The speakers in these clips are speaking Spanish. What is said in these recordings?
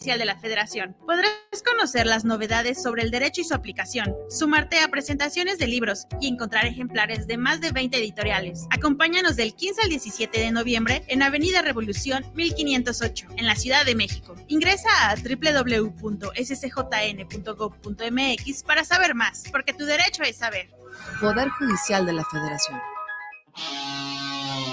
de la Federación. Podrás conocer las novedades sobre el derecho y su aplicación, sumarte a presentaciones de libros y encontrar ejemplares de más de 20 editoriales. Acompáñanos del 15 al 17 de noviembre en Avenida Revolución 1508, en la Ciudad de México. Ingresa a www.scjn.gov.mx para saber más, porque tu derecho es saber. Poder Judicial de la Federación.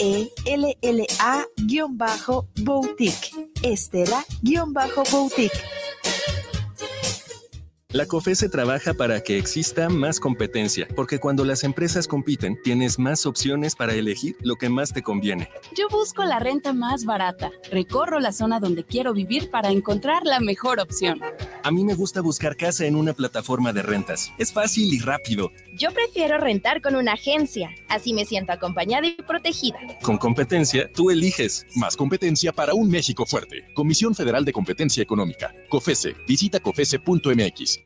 e-L-L-A-Boutique. Estela-Boutique. La COFESE trabaja para que exista más competencia, porque cuando las empresas compiten, tienes más opciones para elegir lo que más te conviene. Yo busco la renta más barata, recorro la zona donde quiero vivir para encontrar la mejor opción. A mí me gusta buscar casa en una plataforma de rentas. Es fácil y rápido. Yo prefiero rentar con una agencia, así me siento acompañada y protegida. Con competencia, tú eliges. Más competencia para un México fuerte. Comisión Federal de Competencia Económica. COFESE. Visita COFESE.mx.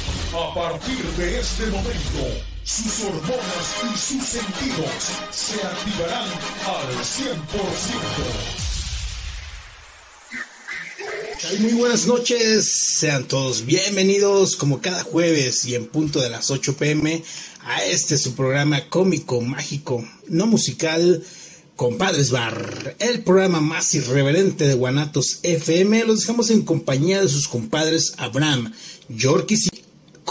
a partir de este momento, sus hormonas y sus sentidos se activarán al 100%. Muy buenas noches, sean todos bienvenidos como cada jueves y en punto de las 8 pm a este su programa cómico, mágico, no musical, Compadres Bar, el programa más irreverente de Guanatos FM. Los dejamos en compañía de sus compadres Abraham, Yorkis y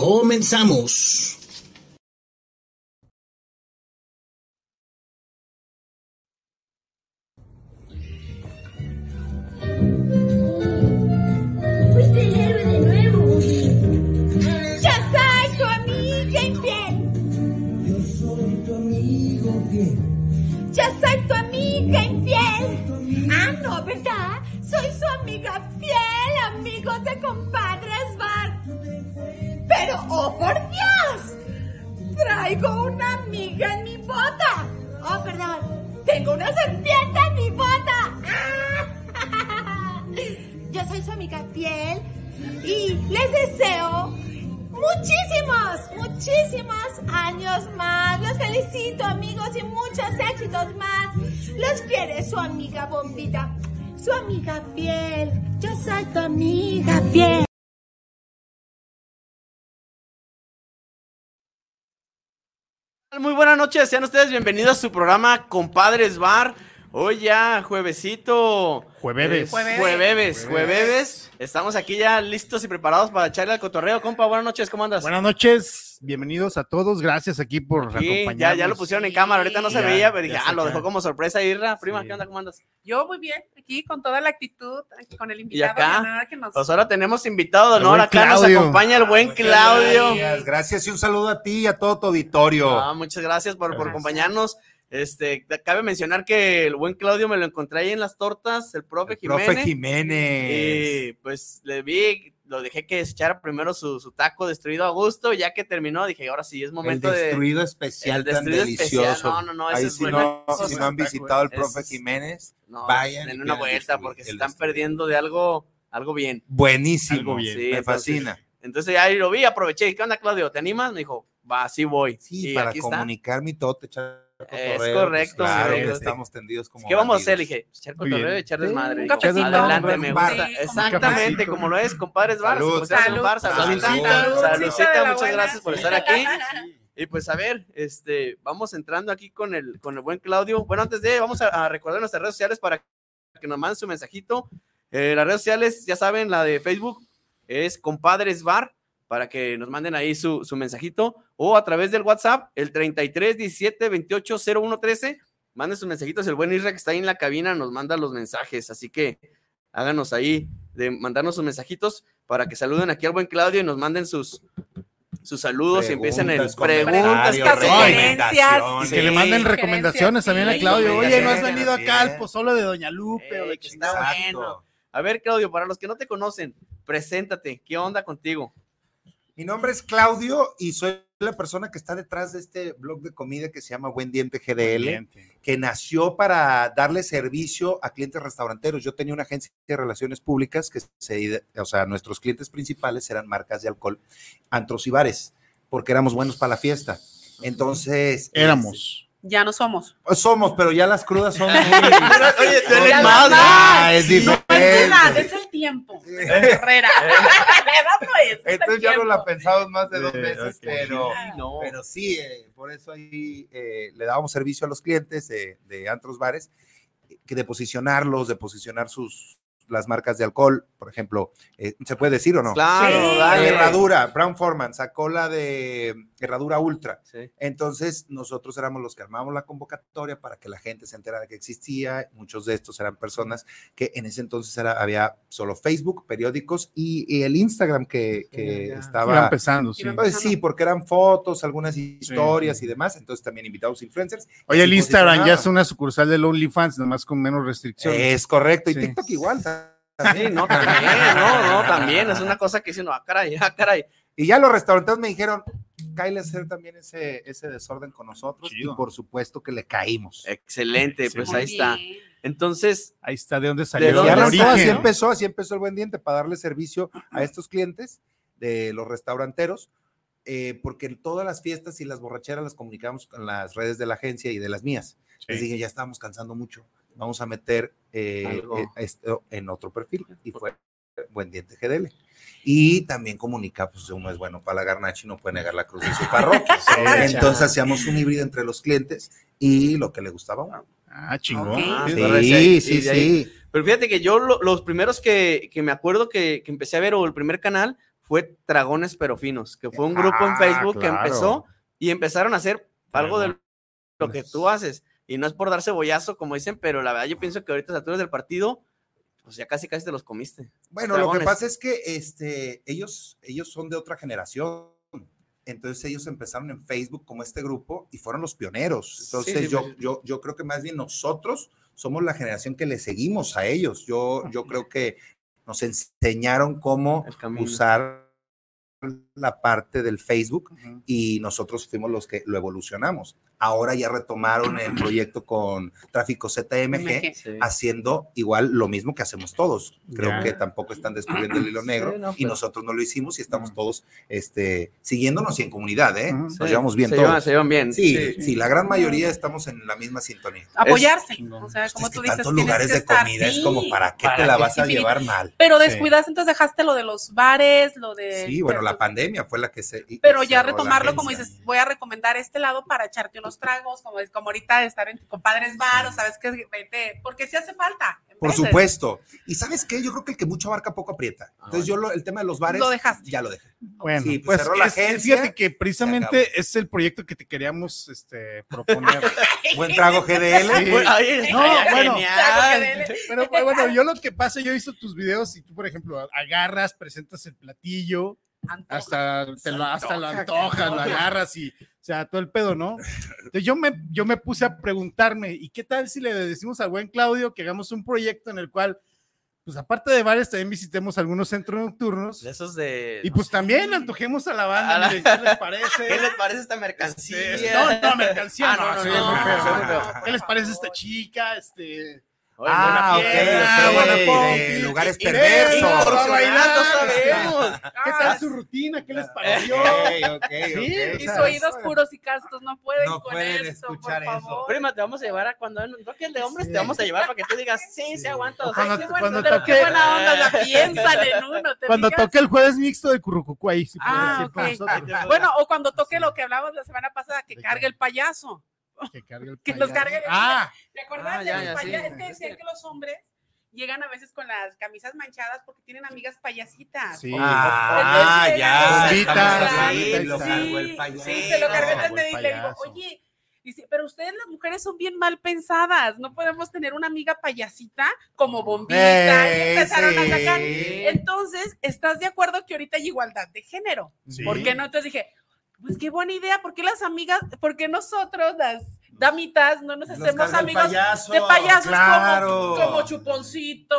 comenzamos. Fuiste el héroe de nuevo. Ya soy tu amiga infiel. Yo soy tu amigo fiel. Ya soy tu amiga infiel. Ah, no, ¿verdad? Soy su amiga fiel, amigos de compadres bar. Pero, oh por Dios, traigo una amiga en mi bota. Oh, perdón, tengo una serpiente en mi bota. Yo soy su amiga fiel y les deseo muchísimos, muchísimos años más. Los felicito, amigos, y muchos éxitos más. Los quiere su amiga Bombita, su amiga fiel. Yo soy tu amiga fiel. Muy buenas noches, sean ustedes bienvenidos a su programa Compadres Bar. Hoy ya, juevesito. Jueves. Eh, jueves, jueves. Estamos aquí ya listos y preparados para echarle al cotorreo. Compa, buenas noches, ¿cómo andas? Buenas noches, bienvenidos a todos. Gracias aquí por Sí, acompañarnos. ya, ya lo pusieron en cámara, ahorita no se Ya, veía, pero dije, ya ah, lo dejó como sorpresa Irra. Prima, ¿qué onda? ¿Cómo andas? Yo muy bien, aquí con toda la actitud, aquí con el Y invitado. acá, ganador que nos- pues ahora tenemos invitado de El honor. Acá nos acompaña el buen Claudio. Gracias, gracias y un saludo a ti y a todo tu auditorio. Ah, muchas gracias por, por acompañarnos. Este, cabe mencionar que el buen Claudio me lo encontré ahí en las tortas, el profe Jiménez. Profe Jiménez. Y pues le vi, lo dejé que echara primero su, su taco destruido a gusto, ya que terminó, dije, ahora sí es momento el de. destruido especial El tan destruido especial, delicioso. no, no, no, ese Ahí es si, bueno. no, si no han visitado el profe Es- Jiménez, No, vayan. en una vuelta porque se están perdiendo de algo, algo bien. Buenísimo, Algo bien. me entonces- fascina. Entonces ya ahí lo vi, aproveché. ¿Qué onda, Claudio? ¿Te animas? Me dijo, va, sí voy. Sí, Y para está. comunicar mi todo, echar Es correcto, pues, claro, sí. que estamos tendidos como ¿Qué vamos a hacer? Le dije, echar cotorreo echar desmadre. un Dijo, cafecito, Adelante, me bar. gusta. Exactamente, como lo es, compadres bar. Salud. Salud. Saludcita, muchas gracias por estar aquí. Y pues a ver, este, vamos entrando aquí con el, con el buen Claudio. Bueno, antes de, vamos a, a recordar nuestras redes sociales para que nos manden su mensajito. Eh, las redes sociales, ya saben, la de Facebook, es Compadres Bar, para que nos manden ahí su, su mensajito, o a través del WhatsApp, el 33 17 28 01 13. Manden sus mensajitos, el buen Isra que está ahí en la cabina nos manda los mensajes, así que háganos ahí de mandarnos sus mensajitos para que saluden aquí al buen Claudio y nos manden sus, sus saludos y empiecen el Preguntas, sugerencias. Y que le manden recomendaciones también a. Claudio. Oye, ¿no has venido acá al pozole de Doña Lupe o de Eh, que está chingada? bueno. A ver, Claudio, para los que no te conocen, preséntate. ¿Qué onda contigo? Mi nombre es Claudio y soy la persona que está detrás de este blog de comida que se llama Buen Diente GDL, Diente. que nació para darle servicio a clientes restauranteros. Yo tenía una agencia de relaciones públicas que se, o sea, nuestros clientes principales eran marcas de alcohol, antros y bares, porque éramos buenos para la fiesta. Entonces, Éramos. Ya no somos. Somos, pero ya las crudas son muy... Oye, tú eres Ya más. Ah, es No es diferente. es el tiempo. Herrera. La edad no es. es el Entonces ya no la pensamos más de dos veces, ok. pero, No. pero sí, eh, por eso ahí eh, le dábamos servicio a los clientes de, de antros bares, que de posicionarlos, de posicionar sus las marcas de alcohol, por ejemplo, eh, ¿se puede decir o no? Claro, Sí. dale. Herradura, Brown Forman sacó la de Herradura Ultra. Sí. Entonces, nosotros éramos los que armamos la convocatoria para que la gente se enterara que existía. Muchos de estos eran personas que en ese entonces era, había solo Facebook, periódicos y, y el Instagram que, que Iba estaba. empezando, sí. Pues sí, porque eran fotos, algunas historias y demás. Entonces también invitados influencers. Oye, el Instagram ya es una sucursal del OnlyFans, nomás con menos restricciones. Es correcto. Y Sí. TikTok igual. Sí, no, también, no, no, también. Es una cosa que dice, no, ah, caray, ah, caray. Y ya los restaurantes me dijeron, a hacer también ese, ese desorden con nosotros. Chido. Y por supuesto que le caímos. Excelente, Sí, pues ahí está. Entonces, Ahí está de dónde salió ¿De dónde origen. así ¿no? empezó, así empezó el buen diente para darle servicio a estos clientes de los restauranteros, eh, porque todas las fiestas y las borracheras las comunicamos con las redes de la agencia y de las mías. Les Sí. dije, ya estábamos cansando mucho, vamos a meter eh, eh, esto en otro perfil y fue Buen Diente GDL. Y también comunica, pues uno es bueno para la garnacha y no puede negar la cruz de su parroquia. Entonces hacíamos un híbrido entre los clientes y lo que le gustaba a uno. Ah, chingón. Ah, Sí. Sí, sí, pero fíjate que yo lo- los primeros que, que me acuerdo que, que empecé a ver, o el primer canal, fue Dragones Pero Finos, que fue un grupo en Ah, Facebook que empezó y empezaron a hacer algo de lo que tú haces. Y no es por dar cebollazo, como dicen, pero la verdad yo pienso que ahorita a las alturas del partido, pues ya casi casi te los comiste. Bueno, lo que pasa es que este, ellos, ellos son de otra generación. Entonces ellos empezaron en Facebook como este grupo y fueron los pioneros. Entonces sí, yo, yo, yo creo que más bien nosotros somos la generación que le seguimos a ellos. Yo, yo creo que nos enseñaron cómo usar la parte del Facebook Ujú. y nosotros fuimos los que lo evolucionamos. Ahora ya retomaron el proyecto con Tráfico ZMG. Sí. haciendo igual lo mismo que hacemos todos. Creo Ya. que tampoco están descubriendo el hilo negro Sí, no, y pero- nosotros no lo hicimos y estamos todos este, siguiéndonos y en comunidad, ¿eh? Nos Sí, llevamos bien se todos. Llevan, se llevan bien. sí, sí, la gran mayoría estamos en la misma sintonía. Apoyarse. O sea, Pues como es que tú dices, tantos lugares que de estar, comida es como para qué ¿Para te la vas a llevar mal. Pero Sí. descuidas, entonces dejaste lo de los bares, lo de. Sí, bueno, la pandemia fue la que se. Pero ya retomarlo, como dices, voy a recomendar este lado para echarte unos tragos, como, es- como ahorita estar en compadres bar, o sabes que vete, porque sí hace falta. Por veces. supuesto. Y sabes qué, yo creo que el que mucho abarca poco aprieta. Entonces yo lo- el tema de los bares Lo dejaste. ya lo dejé. Bueno, Sí, pues pues, cerró la es- agencia, fíjate que precisamente es el proyecto que te queríamos este, proponer. Buen trago GDL. Sí. Bueno, ay, No, ay, bueno. genial. Pero pues, bueno, yo lo que pasa, yo he visto tus videos y tú, por ejemplo, agarras, presentas el platillo, Antoja. hasta, te lo, hasta lo antoja, antojas, lo agarras y, o sea, todo el pedo, ¿no? Entonces yo me, yo me puse a preguntarme, ¿y qué tal si le decimos al buen Claudio que hagamos un proyecto en el cual, pues aparte de bares, también visitemos algunos centros nocturnos De esos de. y pues también antojemos a la banda, A la- ¿qué les parece? ¿Qué les parece esta mercancía? Este, no, no, mercancía, Ah, no, no, no, sí, no, muy no, feo, no, muy no, feo. ¿Qué les parece esta chica? Este, Ah, buena ok, piedra, ok, buena de lugares Y- perversos. y bailando, sabemos. ¿Qué tal su rutina? ¿Qué les pareció? Ok, ok, Sí. Y sus oídos puros y castos no pueden No con pueden eso, escuchar por eso. favor. Prima, te vamos a llevar a cuando no toque el de hombres, te vamos a llevar para que tú digas, sí, se aguanta. O o sea, cuando- qué bueno, cuando pero toque- qué buena onda la piensan en uno. ¿te Cuando fijas? toque el jueves mixto de Currucucu ahí, sí puede Ah, decir con ok. nosotros. Bueno, o cuando toque lo que hablamos la semana pasada, que cargue el payaso. Que cargue el Que los payaso. cargue. Ah, ¿Te acuerdas Ah, de ya, los ya, payasos? sí. Es que decían que los hombres llegan a veces con las camisas manchadas porque tienen amigas payasitas. Sí. Ah, Entonces, ya. Bombitas, Sí, Sí, lo cargó el sí, payaso. sí, se lo cargó, entonces le digo, oye, dice, pero ustedes las mujeres son bien mal pensadas, no podemos tener una amiga payasita como bombita, y Ey, empezaron a sacar. sí. Entonces, ¿estás de acuerdo que ahorita hay igualdad de género? Sí. ¿Por qué no? Entonces dije, pues qué buena idea, ¿por qué las amigas, por qué nosotros, las damitas, no nos hacemos amigos payaso, de payasos claro. como, como Chuponcito,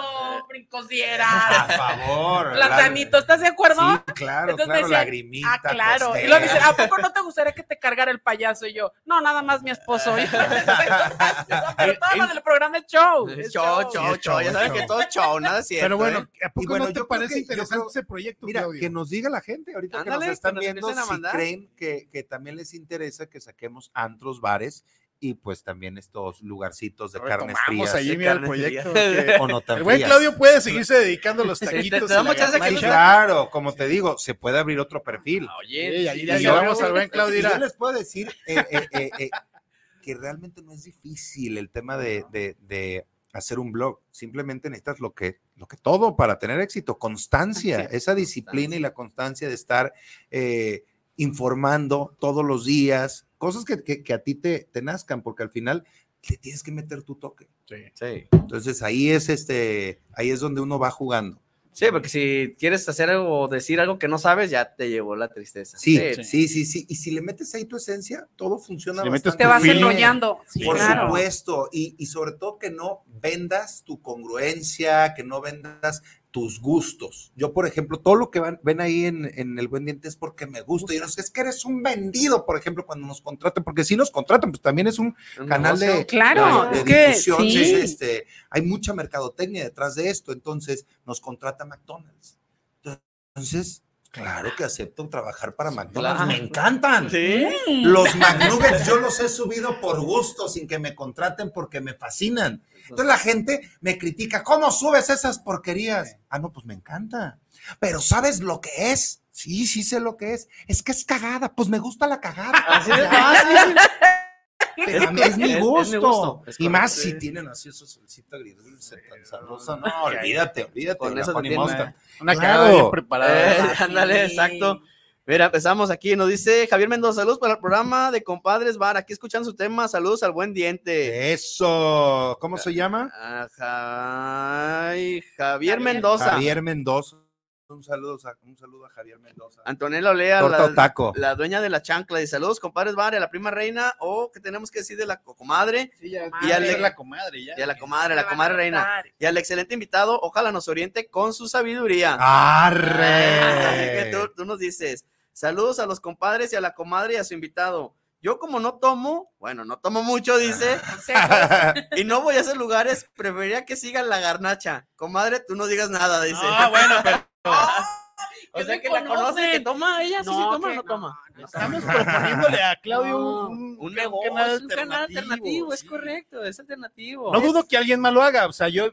Brincos Por Dieras, favor. Platanito, ¿estás de acuerdo? Sí, claro, Entonces claro, decían, lagrimita. Ah, claro. Y luego dicen, ¿a poco no te gustaría que te cargara el payaso? Y yo, no, nada más mi esposo. Yo, Pero todo lo del programa es show. es Show, show, show. Ya saben que todo es show, nada es cierto. Pero bueno, ¿eh? ¿a poco Y bueno, no te parece que- yo interesante creo- ese proyecto, Mira, Claudio? que nos diga la gente ahorita que Ándale, nos están que nos viendo a si creen que, que también les interesa que saquemos antros, bares y pues también estos lugarcitos de carnes frías. ahí, mira el proyecto. que- O no tan el buen. Claudio puede seguirse dedicando a los taquitos. te damos chance que claro, como te digo, se puede abrir otro perfil. Oye, Sí, ahí sí, yo- al buen Claudio. Y yo les puedo decir eh, eh, eh, eh, que realmente no es difícil el tema de, de- de hacer un blog. Simplemente necesitas lo que, lo que todo para tener éxito, constancia, esa disciplina y la constancia de estar eh, informando todos los días, cosas que, que- que a ti te, te nazcan, porque al final le tienes que meter tu toque. Sí. Entonces ahí es este, ahí es donde uno va jugando. Sí, porque si quieres hacer algo o decir algo que no sabes, ya te llevó la tristeza. Sí, sí, sí, sí. Y si le metes ahí tu esencia, todo funciona Si bastante Te vas enrollando. Sí, Por claro. supuesto, y, y sobre todo que no vendas tu congruencia, que no vendas tus gustos. Yo, por ejemplo, todo lo que van- ven ahí en, en El Buen Diente es porque me gusta. Y no sé, es que eres un vendido, por ejemplo, cuando nos contratan, porque si nos contratan, pues también es un canal de, Claro, de- de es que difusión. sí. sí, este, hay mucha mercadotecnia detrás de esto, entonces nos contrata McDonald's. Entonces, claro que acepto trabajar para McDonald's, Claro. me encantan. Sí. Los McNuggets yo los he subido por gusto, sin que me contraten porque me fascinan. Entonces la gente me critica, ¿cómo subes esas porquerías? Ah, no, pues me encanta. Pero ¿sabes lo que es? Sí, sí sé lo que es. Es que es cagada, pues me gusta la cagada. Así fácil. Es mi Es- es mi gusto. y más si tienen así esos solcita agridulce tan sabrosa. No, olvídate, olvídate. Con eso te Honey tiene. Una Claro. bien preparada. Eh, ándale, exacto. Mira, empezamos aquí. Nos dice Javier Mendoza, saludos para el programa de Compadres Bar. Aquí escuchan su tema. Saludos al buen diente. Eso. ¿Cómo se llama? Ajá. Ay, Javier Mendoza. Javier Mendoza. Un saludo, a- un saludo a Javier Mendoza. Antonella Olea, la, taco. la dueña de la chancla. Y saludos, compadres Bar, a la prima reina. O que tenemos que decir de la comadre. Sí, ya, Y es la comadre, ya. Y a la comadre, la a comadre reina. Y al excelente invitado, ojalá nos oriente con su sabiduría. ¡Arre! Que tú, tú nos dices, saludos a los compadres y a la comadre y a su invitado. Yo como no tomo, bueno, no tomo mucho, dice, y no voy a esos lugares, preferiría que sigan la garnacha. Comadre, tú no digas nada, dice. Ah, bueno, pero o que sea que la conoce, que toma, ella sí, sí No, toma, que no no, toma. estamos proponiéndole a Claudio No, un, un negocio, un canal alternativo, es sí. correcto, es alternativo. No dudo que alguien más lo haga, o sea, yo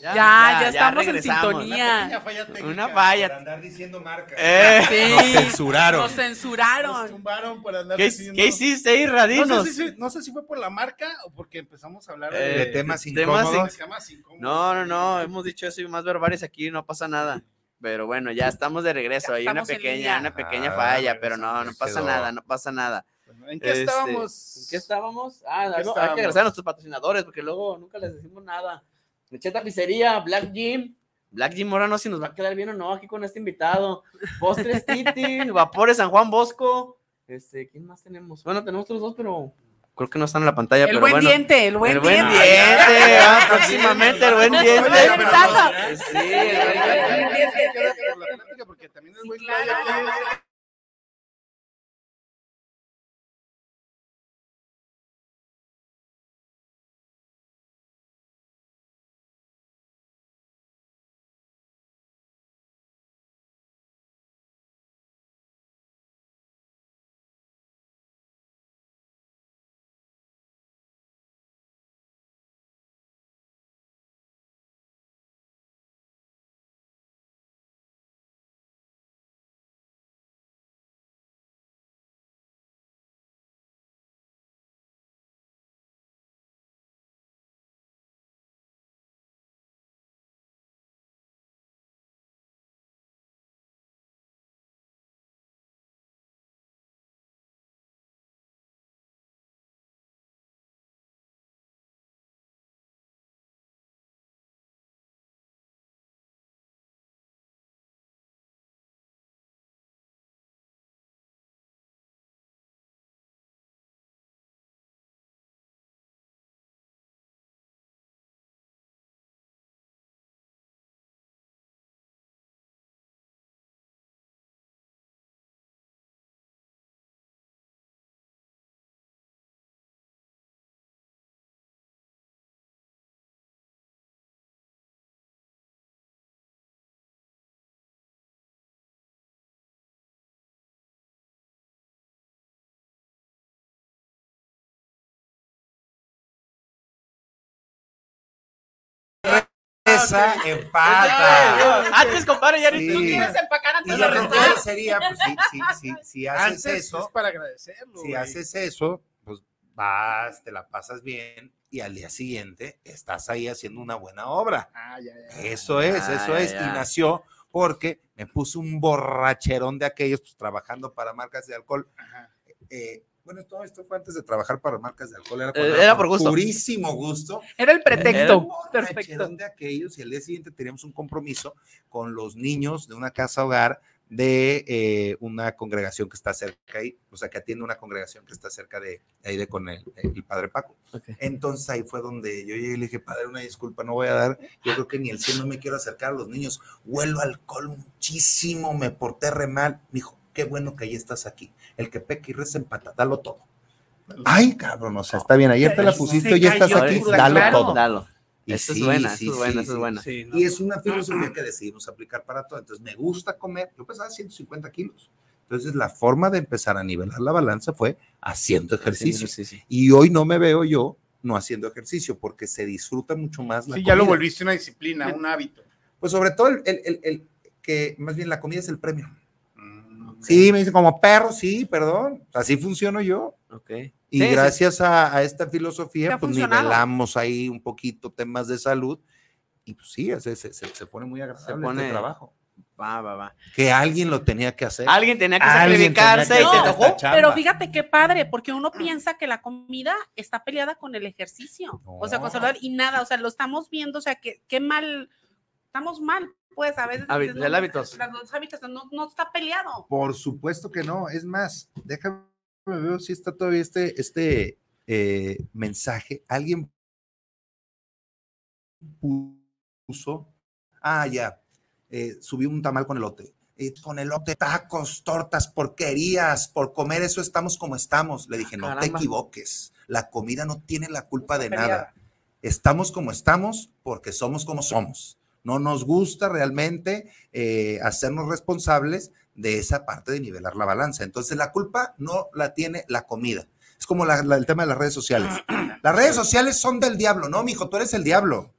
Ya, ya, ya estamos en sintonía. Una falla. Por andar diciendo marcas. Eh. Sí. Nos censuraron. Nos censuraron. Nos tumbaron por andar ¿Qué, diciendo- qué hiciste ahí, Radinos? No sé, si, no sé si fue por la marca o porque empezamos a hablar Eh, de, de temas incómodos. de temas incómodos. No, no, no, hemos dicho eso y más verbales aquí, no pasa nada. Pero bueno, ya estamos de regreso. Hay una pequeña, una pequeña Ah, falla, pero no, no pasa quedó. nada, no pasa nada. ¿En qué Este, estábamos? ¿En qué estábamos? Ah, ¿En qué no, hay estábamos? que agradecer a nuestros patrocinadores porque luego nunca les decimos nada. Lecheta Pizzería, Black Gym. Black Gym ahora no sé si nos va a quedar bien o no aquí con este invitado. Postres Titi, Vapores San Juan Bosco. Este, ¿quién más tenemos? Bueno, tenemos otros dos, pero creo que no están en la pantalla. El pero buen bueno. diente, el buen el buen diente. diente, ah, próximamente el buen diente. Sí, el buen diente. Porque también el buen Claudio Esa empata. Antes, compadre, ya ni tú quieres empacar antes Y de respuesta. sería, pues sí, sí, sí, si haces Antes eso, es para agradecerlo. si güey. haces eso, pues vas, te la pasas bien y al día siguiente estás ahí haciendo una buena obra. Ah, ya, ya. Eso es, Ah, eso es. ya. Y nació porque me puse un borracherón de aquellos, pues trabajando para marcas de alcohol. Eh, bueno, todo esto fue antes de trabajar para marcas de alcohol. Era, cuando Eh, era por gusto. Purísimo gusto. Era el pretexto. Perfecto. Perfecto. de aquellos y al día siguiente teníamos un compromiso con los niños de una casa hogar de eh, una congregación que está cerca ahí, o sea, que atiende una congregación que está cerca de ahí de con el, el padre Paco. Entonces ahí fue donde yo llegué y le dije, padre, una disculpa, no voy a dar, yo creo que ni el 100 no me quiero acercar a los niños, huelo alcohol muchísimo, me porté re mal. Me dijo, qué bueno que ahí estás aquí, el que peca y reza empata, dalo todo. Ay, cabrón, o sea, está bien, ayer te la pusiste, hoy ya estás aquí, dalo claro. todo. Dalo. Y Eso es buena, sí, eso es buena, sí, eso es buena. No. Y es una filosofía que decidimos aplicar para todo. Entonces, me gusta comer. Yo pesaba 150 kilos. Entonces, la forma de empezar a nivelar la balanza fue haciendo ejercicio. Y hoy no me veo yo no haciendo ejercicio porque se disfruta mucho más la Sí, ya lo comida. volviste una disciplina, un hábito. Pues sobre todo el, el- el- el que más bien la comida es el premio. Sí, me dicen como perro, sí, perdón. Así funciono yo. Ok. Y Sí, sí. gracias a, a esta Te filosofía, pues funcionado. nivelamos ahí un poquito temas de salud. Y pues sí, se, se, se- se pone muy agradable pone- este trabajo. Va, va, va. Que alguien lo tenía que hacer. Alguien tenía que Alguien tenía sacrificarse que y te tocó. esta chamba. Pero fíjate qué padre, porque uno piensa que la comida está peleada con el ejercicio, o sea, con No. saludar y nada, o sea, lo estamos viendo, o sea, que qué mal, estamos mal, pues a veces. Hábit- dices, el no, hábitos. las- Los hábitos no, no está peleado. Por supuesto que no. Es más, déjame ver si está todavía este, este eh, mensaje. Alguien puso. Ah, ya. eh, subí un tamal con elote. Eh, con elote, tacos, tortas, porquerías. Por comer eso estamos como estamos. Le dije, no te equivoques. La comida no tiene la culpa de nada. Estamos como estamos porque somos como somos. No nos gusta realmente eh, hacernos responsables de esa parte de nivelar la balanza. Entonces, la culpa no la tiene la comida. Es como la- la- el tema de las redes sociales. Las redes sociales son del diablo, ¿no, mijo? Tú eres el diablo.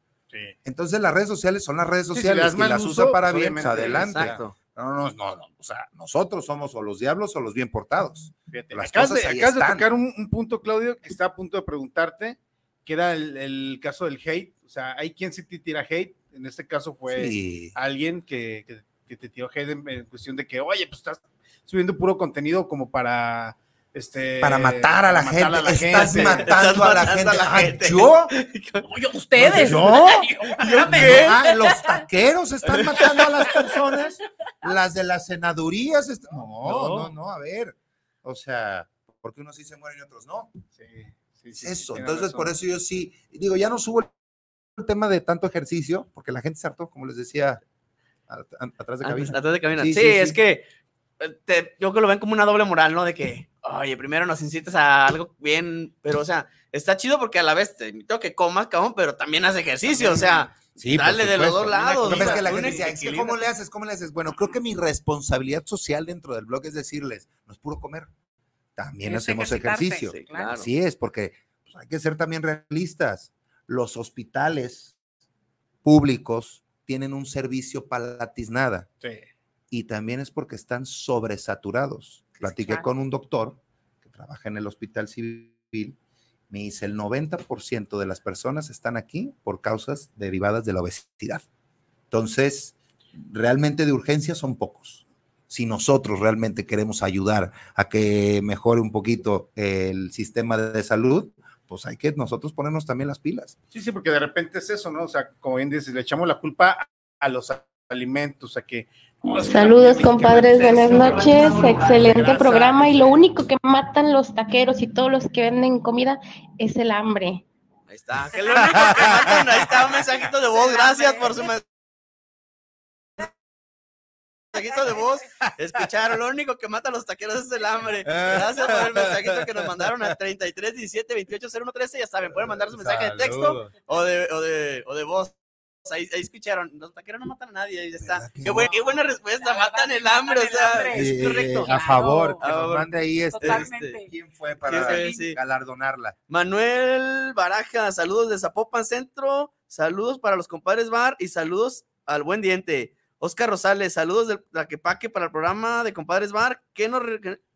Entonces las redes sociales son las redes Sí, si sociales y las uso, usa para bien, adelante. exacto. No, no, no, no, o sea, nosotros somos o los diablos o los bien portados. Fíjate, Las acabas cosas de, ahí acabas de tocar un, un punto, Claudio, que está a punto de preguntarte, que era el, el caso del hate. O sea, hay quien sí te tira hate. En este caso fue Sí. alguien que, que- que te tiró hate en, en cuestión de que, oye, pues estás subiendo puro contenido como para... Este, Para matar a la gente, matar a la estás gente. matando a la gente. Ah, ¿Yo? Oye, ustedes. ¿Yo? ¿Yo qué? Ah, los taqueros están matando a las personas, las de las senadurías. est- No, no, no, a ver. O sea, porque unos sí se mueren y otros no. Es eso. tiene Entonces, razón. por eso yo sí, digo, ya no subo el tema de tanto ejercicio, porque la gente se hartó, como les decía, a- a- atrás de cabina. atrás de cabina. Sí, Sí, sí, es sí. que eh, te- yo creo que lo ven como una doble moral, ¿no? De que, oye, primero nos incitas a algo bien, pero o sea, está chido porque a la vez te invito a que comas, cabrón, pero también haz ejercicio, o sea, Sí, dale de los dos lados. O es que la gente decía, es que ¿cómo le haces? ¿Cómo le haces? Bueno, creo que mi responsabilidad social dentro del blog es decirles, no es puro comer, también Es hacemos ejercicio. sí, claro. Así es, porque pues, hay que ser también realistas. Los hospitales públicos tienen un servicio palatiznada Sí. y también es porque están sobresaturados. Platiqué con un doctor que trabaja en el hospital civil, me dice, el 90% de las personas están aquí por causas derivadas de la obesidad. Entonces, realmente de urgencia son pocos. Si nosotros realmente queremos ayudar a que mejore un poquito el sistema de salud, pues hay que nosotros ponernos también las pilas. Sí, sí, porque de repente es eso, ¿no? O sea, como bien dices, le echamos la culpa a los alimentos, a que... Saludos compadres, buenas es- noches, excelente grasa. programa y lo único que matan los taqueros y todos los que venden comida es el hambre. Ahí está, que lo único que matan, ahí está un mensajito de voz, gracias por su men- mensajito de voz. Escucharon, lo único que mata a los taqueros es el hambre. Gracias por el mensajito que nos mandaron a 33 17 28 01 13. Ya saben, pueden mandar su mensaje de texto o de, o de, o de voz. Ahí, ahí escucharon, los taqueros no matan a nadie, ahí está. Qué, no? buen- qué buena respuesta, matan el hambre, o sea, es correcto. a favor, que nos mande ahí este, Totalmente. quién fue para sí. galardonarla. Manuel Baraja, saludos de Zapopan Centro, saludos para los compadres Bar y saludos al buen diente. Oscar Rosales, saludos de Tlaquepaque para el programa de compadres Bar. ¿Qué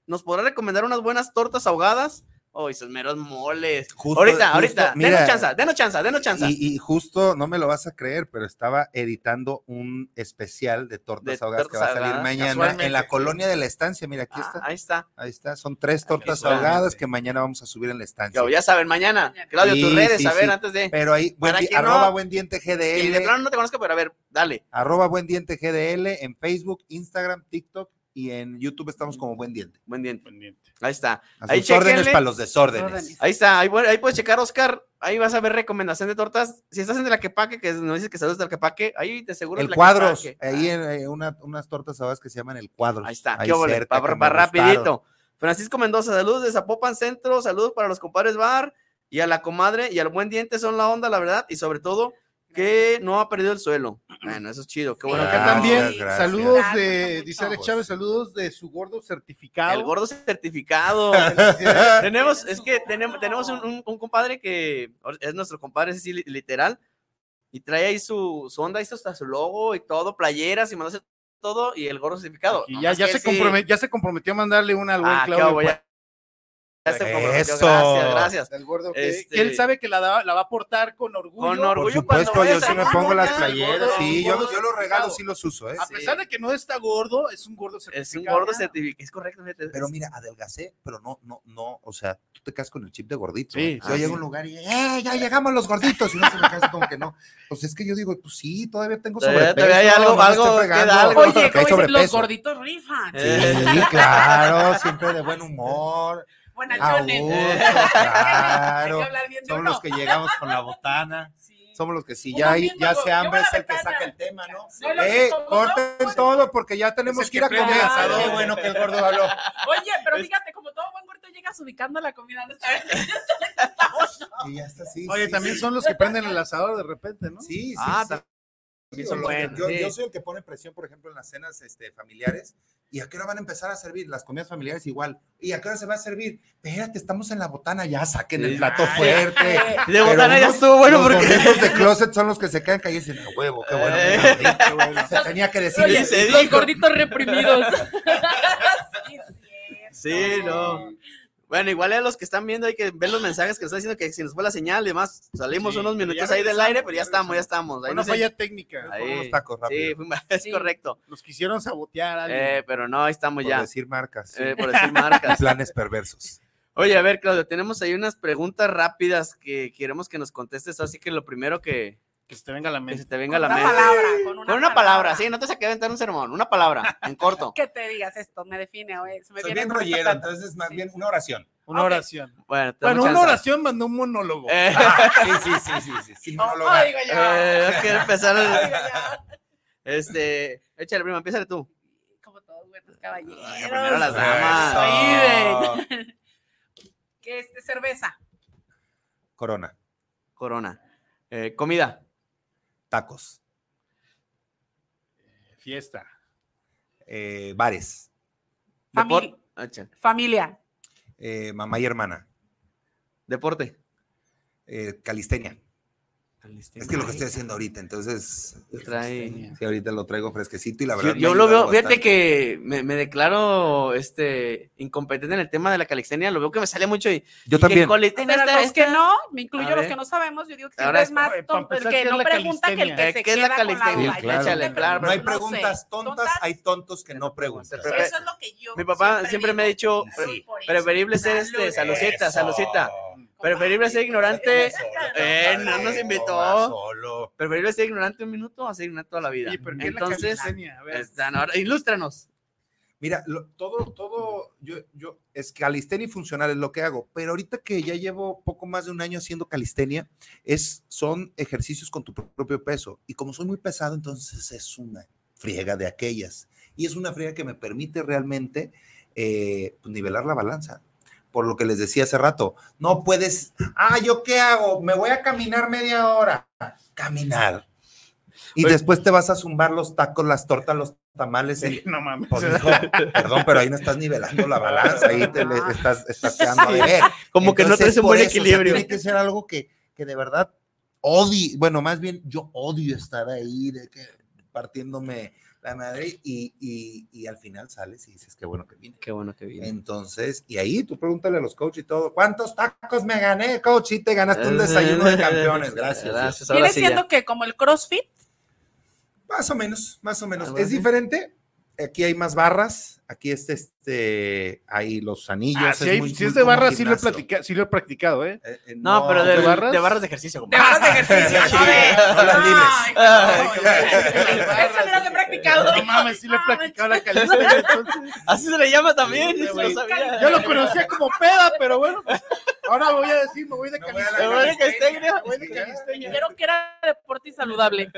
nos podrá recomendar unas buenas tortas ahogadas? Oh, esos meros moles. Justo- ahorita, justo, ahorita, mira, denos chanza, denos chanza, denos chanza. Y, y justo, no me lo vas a creer, pero estaba editando un especial de tortas De ahogadas que va a salir mañana en la colonia de la estancia. Mira, aquí Ah, está. ahí está. Ahí está. Son tres tortas ahogadas que mañana vamos a subir en la estancia. Ya, ya saben, mañana. Claudio, tus Sí, redes, sí, a ver, sí. antes de. Pero ahí, buen di- quien no- arroba buen diente Que de GDL, plano no te conozco, pero a ver, dale. arroba buen diente GDL en Facebook, Instagram, TikTok y en YouTube estamos como buen diente. Buen diente. Ahí está. A Ahí sus órdenes para los desórdenes. Ahí está, ahí, pu- ahí puedes checar, Oscar. Ahí vas a ver recomendación de tortas. Si estás en Tlaquepaque, que nos dices que saludos de Tlaquepaque, ahí te seguro El cuadros, ahí en, eh, una- unas tortas ahogadas que se llaman el cuadros. Ahí está, ahí qué cerca, pa- que me pa- rapidito. Francisco Mendoza, saludos de Zapopan Centro, saludos para los compadres Bar y a la comadre y al buen diente son la onda, la verdad, y sobre todo que no ha perdido el suelo. Bueno, eso es chido, qué bueno. Acá Gracias, también, gracias. saludos de, dice Alex Chávez, saludos de su gordo certificado. El gordo certificado. tenemos, es que tenemos, tenemos un, un- un compadre que es nuestro compadre, es literal, y trae ahí su, su onda, hizo hasta su logo y todo, playeras y mandó todo, y el gordo certificado. Y ya, ya, se sí. comprometió, ya se comprometió a mandarle una al buen Ah, qué Claudio. hubo, ya- ya se comprometió, Eso. Gracias, gracias. El gordo que, Este- que él sabe que la, da- la va a portar con orgullo. Con Por orgullo cuando supuesto, yo sí me pongo las playeras, sí, yo, yo los regalos certificado. sí los uso, ¿eh? A pesar de que no está gordo, es un gordo Es certificado. un gordo certificado, es correcto. Pero mira, adelgacé, pero no, no, no, o sea, tú te quedas con el chip de gordito. Sí, ¿eh? sí, yo sí. llego a un lugar y, ¡eh, ya llegamos los gorditos! Y no se me casa como que no. Pues es que yo digo, pues sí, todavía tengo sobrepeso. todavía hay algo- no algo queda algo. Oye, dicen, los gorditos rifan. Sí, claro, siempre de buen humor. Noches. gusto, claro. Somos los que llegamos con la botana. Somos los que si ya, hay- mismo, ya se hambre es el que saca el tema, ¿no? No, lo ¡Eh, corten todo porque ya tenemos Es que ir a comer! Qué bueno que el gordo habló. Oye, pero fíjate, como todo buen gordo llegas ubicando la comida. ¿no? Y ya está así. Oye, sí, también sí. son los que prenden el asador de repente, ¿no? Sí, sí, Ah, sí. también son Yo- buenas. Yo, sí. yo soy el que pone presión, por ejemplo, en las cenas este, familiares. ¿Y a qué hora van a empezar a servir? Las comidas familiares igual. ¿Y a qué hora se va a servir? Espérate, estamos en la botana, ya saquen el plato fuerte. de botana ya estuvo bueno los porque- momentos de closet son los que se quedan callados y dicen, a huevo, qué bueno. Eh. qué bueno, bueno". Se tenía que decir. Oye, los gorditos reprimidos. Sí, no. Bueno, igual a los que están viendo hay que ver los mensajes que nos están diciendo que si nos fue la señal, además salimos Sí, unos minutos ahí del aire, pero ya estamos, ya estamos. Ahí Una no sé- falla técnica. Ahí. unos tacos rápido. Sí, es Sí. correcto. Los quisieron sabotear. a alguien. Eh, pero no, ahí estamos Por ya. decir marcas. Eh, por decir marcas. Planes perversos. Oye, a ver, Claudio, tenemos ahí unas preguntas rápidas que queremos que nos contestes, así que lo primero que, que se te venga a la que mente. se te venga a la Una mente. palabra, con una, Con una palabra, sí, no te saqué aventar un sermón, una palabra, en corto. Que te digas esto, me define. oye, se me Soy viene bien plata. entonces más bien una oración. Una Ok. oración. Bueno, Bueno, una oración mandó un monólogo. Eh, Sí, sí, sí, sí, sí. sin monólogo. Oh, digo yo. eh, hay que empezar. el-. Este, échale, prima, empieza tú. Como todos buenos caballeros. primero las damas. ¿Qué es de cerveza? Corona. Corona. Eh, comida. Tacos. Fiesta. eh, bares. Ah, chale. Familia. eh, mamá y hermana. Deporte. eh, calistenia. Es que lo que estoy haciendo ahorita, entonces. Trae- Sí, ahorita lo traigo fresquecito y la verdad. yo lo veo, ayudado fíjate bastante. que me, me declaro este incompetente en el tema de la calistenia, lo veo que me sale mucho y Yo y también. está- los que no, me incluyo A los que no sabemos, yo digo que Ahora siempre es- más tonto el que ¿qué es no pregunta que el que se ¿Qué es la queda con la calistenia? duda. Sí, claro. Échale, claro, No hay No sé. preguntas tontas, hay tontos que no preguntan. Eso es lo que yo Mi papá siempre me ha dicho, preferible ser este, salucita, salucita. Preferible ser ignorante. Eh, no nos invitó. Solo. Preferible ser ignorante un minuto a ser ignorante toda la vida. ¿pero qué es la Entonces, calistenia? A ver. están ahora, ilústranos. Mira, lo- todo, todo, yo, yo, es calistenia y funcional es lo que hago, pero ahorita que ya llevo poco más de un año haciendo calistenia, es, son ejercicios con tu propio peso. Y como soy muy pesado, entonces es una friega de aquellas. Y es una friega que me permite realmente eh, pues, nivelar la balanza. Por lo que les decía hace rato, no puedes, ah, ¿yo qué hago? Me voy a caminar media hora. Caminar. Y Oye. después te vas a zumbar los tacos, las tortas, los tamales. Sí, y- no mames. pues, mijo, perdón, pero ahí no estás nivelando la balanza, ahí te le- estás, estás quedando a deber. Como que no Entonces, traes un buen eso, o sea, equilibrio. tiene que ser algo que, que de verdad odie, bueno, más bien yo odio estar ahí, de que partiéndome la madre y, y, y al final sales y dices, qué bueno que vine. Qué bueno que vine. Entonces, y ahí tú pregúntale a los coaches y todo, ¿cuántos tacos me gané, coach? Y te ganaste un desayuno de campeones, gracias. Gracias, ahora Viene sí ya. siendo que como el CrossFit, Más o menos, más o menos. Ah, bueno, es diferente. Aquí hay más barras. Aquí este, este, hay los anillos. Ah, si, hay- muy- si muy es de como barra, sí lo, he gimnasio. platica- sí lo he practicado, ¿eh? Eh, eh, No, pero de, ¿de barras? de barras de ejercicio. de compadre. barras de ejercicio, no de- no las libres. Eso no lo he practicado. No mames, sí lo he practicado la calistenia. entonces. Así se le llama también. Yo lo conocía como peda, pero bueno, pues, ahora voy a decir, de. Me voy de calistenia. Me voy de calistenia. Dijeron que era deporte y saludable.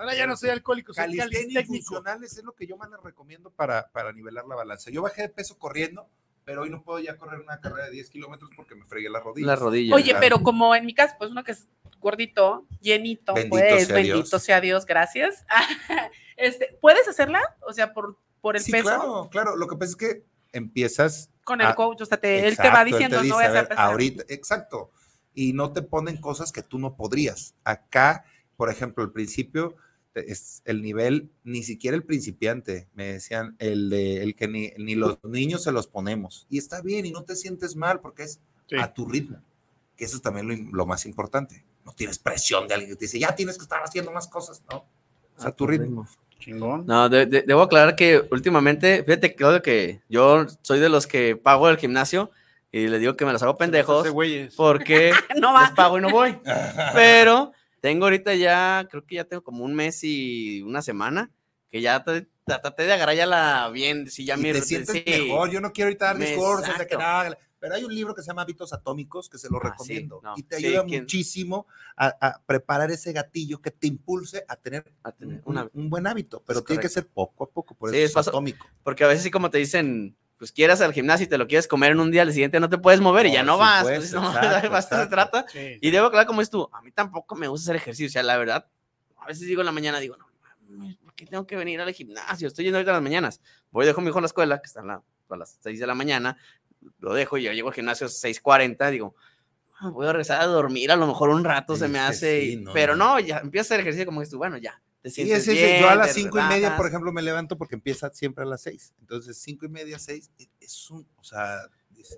Ahora ya no soy alcohólico, soy Calistenia funcionales es lo que yo más les recomiendo para, para nivelar la balanza. Yo bajé de peso corriendo, pero hoy no puedo ya correr una carrera de 10 kilómetros porque me fregué las rodillas. La rodilla. Oye, Claro. pero como en mi caso, pues uno que es gordito, llenito, Bendito pues sea bendito Dios. sea Dios, gracias. Este, ¿Puedes hacerla? O sea, por, por el Sí, peso. claro, claro. Lo que pasa es que empiezas Con el a- coach, o sea, te- él te Exacto, va él te diciendo, dice, no voy a hacer ver, pesar. ahorita, exacto. Y no te ponen cosas que tú no podrías. Acá, por ejemplo, al principio es el nivel, ni siquiera el principiante, me decían, el de el que ni, ni los niños se los ponemos. Y está bien, y no te sientes mal porque es Sí. a tu ritmo. Que eso es también lo, lo más importante. No tienes presión de alguien que te dice, ya tienes que estar haciendo más cosas, ¿no? Es a tu ritmo. Chingón. No, de- de- debo aclarar que últimamente, fíjate, Claudio, que yo soy de los que pago el gimnasio y les digo que me los hago pendejos porque No les pago y no voy. Pero tengo ahorita ya, creo que ya tengo como un mes y una semana que ya traté de agarrar ya la bien, si ya y mi te sientes sí. mejor. Yo no quiero ahorita dar Me- discursos de que nada, pero hay un libro que se llama Hábitos Atómicos que se lo Ah, sí, recomiendo no, y te sí, ayuda ¿quién? muchísimo a, a preparar ese gatillo que te impulse a tener, A tener un, una- un buen hábito, pero Es tiene que correcto. ser poco a poco, por Sí, eso es atómico. Porque a veces sí como te dicen, pues quieras al gimnasio y te lo quieres comer en un día, al siguiente no te puedes mover y ya no vas. supuesto, Pues, no, exacto, se trata. Sí. Y debo aclarar como es tú, a mí tampoco me gusta hacer ejercicio, o sea, la verdad, A veces digo en la mañana, digo, no, ¿por qué tengo que venir al gimnasio? Estoy yendo ahorita a las mañanas. Voy, dejo a mi hijo en la escuela, que está en la- a las 6 de la mañana, lo dejo y yo llego al gimnasio a 6.40, digo, "Ah, voy a regresar a dormir, a lo mejor un rato se me hace, sí, y- no, pero no. ya empieza el ejercicio como que tú, bueno, ya, te Sí, sientes es ese. bien, Yo a las cinco y media, por ejemplo, me levanto porque empieza siempre a las seis. Entonces, cinco y media, seis, e- es un, o sea,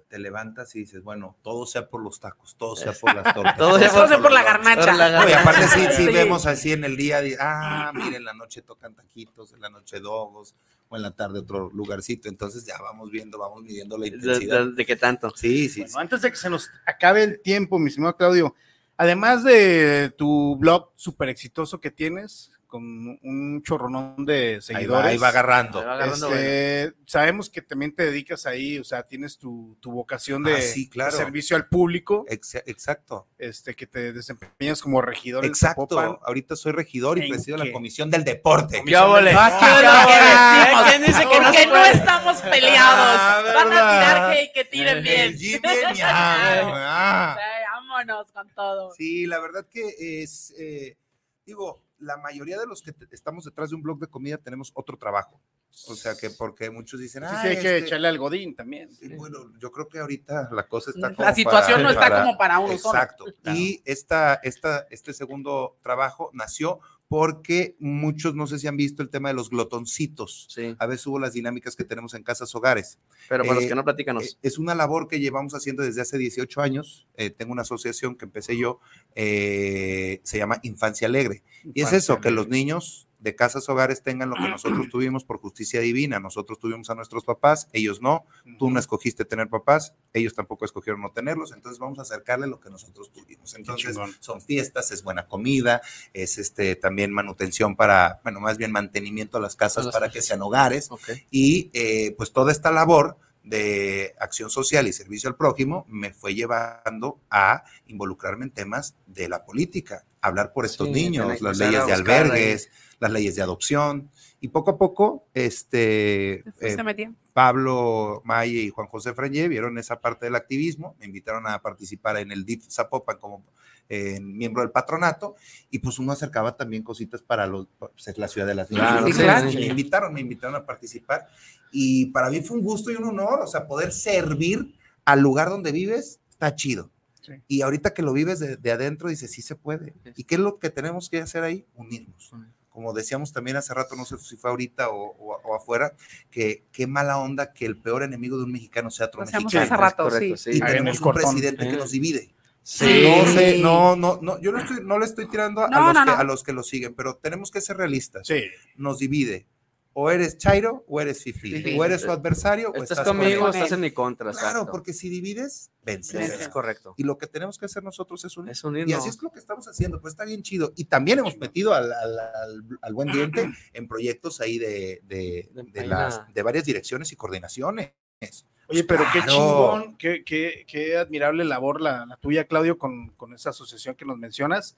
te levantas y dices, bueno, todo sea por los tacos, todo sea por las tortas. Todo sea Todo sea por la garnacha. Por la No, y aparte sí, sí, Sí. vemos así en el día, ah, mira, en la noche tocan taquitos, en la noche dogos, o en la tarde otro lugarcito. Entonces ya vamos viendo, vamos midiendo la intensidad. de- de qué tanto. Sí, sí, Bueno, antes de que se nos acabe el tiempo, mi estimado Claudio, además de tu blog súper exitoso que tienes, con un chorronón de Ahí va, seguidores. ahí va agarrando. Ahí va agarrando Este, sabemos que también te dedicas ahí, o sea, tienes tu, tu vocación de, Ah, sí, claro. de servicio al público, Ex- Exacto. este, que te desempeñas como regidor en Exacto. Zapopan. Ahorita soy regidor y ¿En presido la comisión del deporte. ¿Qué óvole? Ah, ¿Qué ¿qué es lo óvole? que decimos? ¿Quién dice que no no estamos peleados. Ah, Van a tirar hate, que tiren El bien. Jimmy, ah. Sí, vámonos con todo. Sí, la verdad que es, eh, digo, la mayoría de los que estamos detrás de un blog de comida tenemos otro trabajo. O sea que porque muchos dicen, Sí, sí, "Ay, hay que este-". echarle al godín también. Y Bueno, yo creo que ahorita la cosa está La como situación para- no está como para uno solo. Exacto. Y esta, esta, este segundo trabajo nació porque muchos, no sé si han visto el tema de los glotoncitos. Sí, A veces hubo las dinámicas que tenemos en casas hogares. pero para los Eh, que no platícanos. Eh, Es una labor que llevamos haciendo desde hace 18 años. Eh, tengo una asociación que empecé yo, eh, se llama Infancia Alegre. y es eso, que los niños de casas hogares tengan lo que nosotros tuvimos por justicia divina. Nosotros tuvimos a nuestros papás, ellos no. Tú no escogiste tener papás, ellos tampoco escogieron no tenerlos. Entonces vamos a acercarle lo que nosotros tuvimos. Entonces son fiestas, es buena comida, es este también manutención para, bueno, más bien mantenimiento a las casas para que sean hogares y eh, pues toda esta labor de acción social y servicio al prójimo me fue llevando a involucrarme en temas de la política, hablar por estos Sí, niños, las leyes de ahí. Las leyes de adopción y poco a poco este ¿Te fuiste eh? Pablo Maye y Juan José Frangé vieron esa parte del activismo, me invitaron a participar en el DIF Zapopan como eh, miembro del patronato y pues uno acercaba también cositas para los, pues, la ciudad de las niñas. Claro, sí, claro, sí. Me invitaron, me invitaron a participar y para mí fue un gusto y un honor, o sea, poder servir al lugar donde vives, está chido. Sí. Y ahorita que lo vives de, de adentro, dices, sí se puede. ¿Y qué es lo que tenemos que hacer ahí? Unirnos. Como decíamos también hace rato, no sé si fue ahorita o, o- o afuera, que qué mala onda que el peor enemigo de un mexicano sea otro mexicano. hace rato, correcto, sí. Y Ahí tenemos un cortón. presidente que nos divide. Sí. No, sé, no, no, no, yo no, estoy, no le estoy tirando a, No, los no, que, no. a los que lo siguen, pero tenemos que ser realistas. Sí. Nos divide. O eres Chairo o eres Fifi. Sí. O eres su adversario o Estás estás con conmigo, él. estás en mi contra. Claro, exacto. porque si divides, vences. Es correcto. Y lo que tenemos que hacer nosotros es unir. Es unirnos. Y así es lo que estamos haciendo, pues está bien chido. Y también hemos metido al, al- al- al buen diente en proyectos ahí de, de, De- de ahí las, la- de varias direcciones y coordinaciones. Oye, pero qué chingón, qué, qué- qué admirable labor la, la tuya, Claudio, con, con esa asociación que nos mencionas.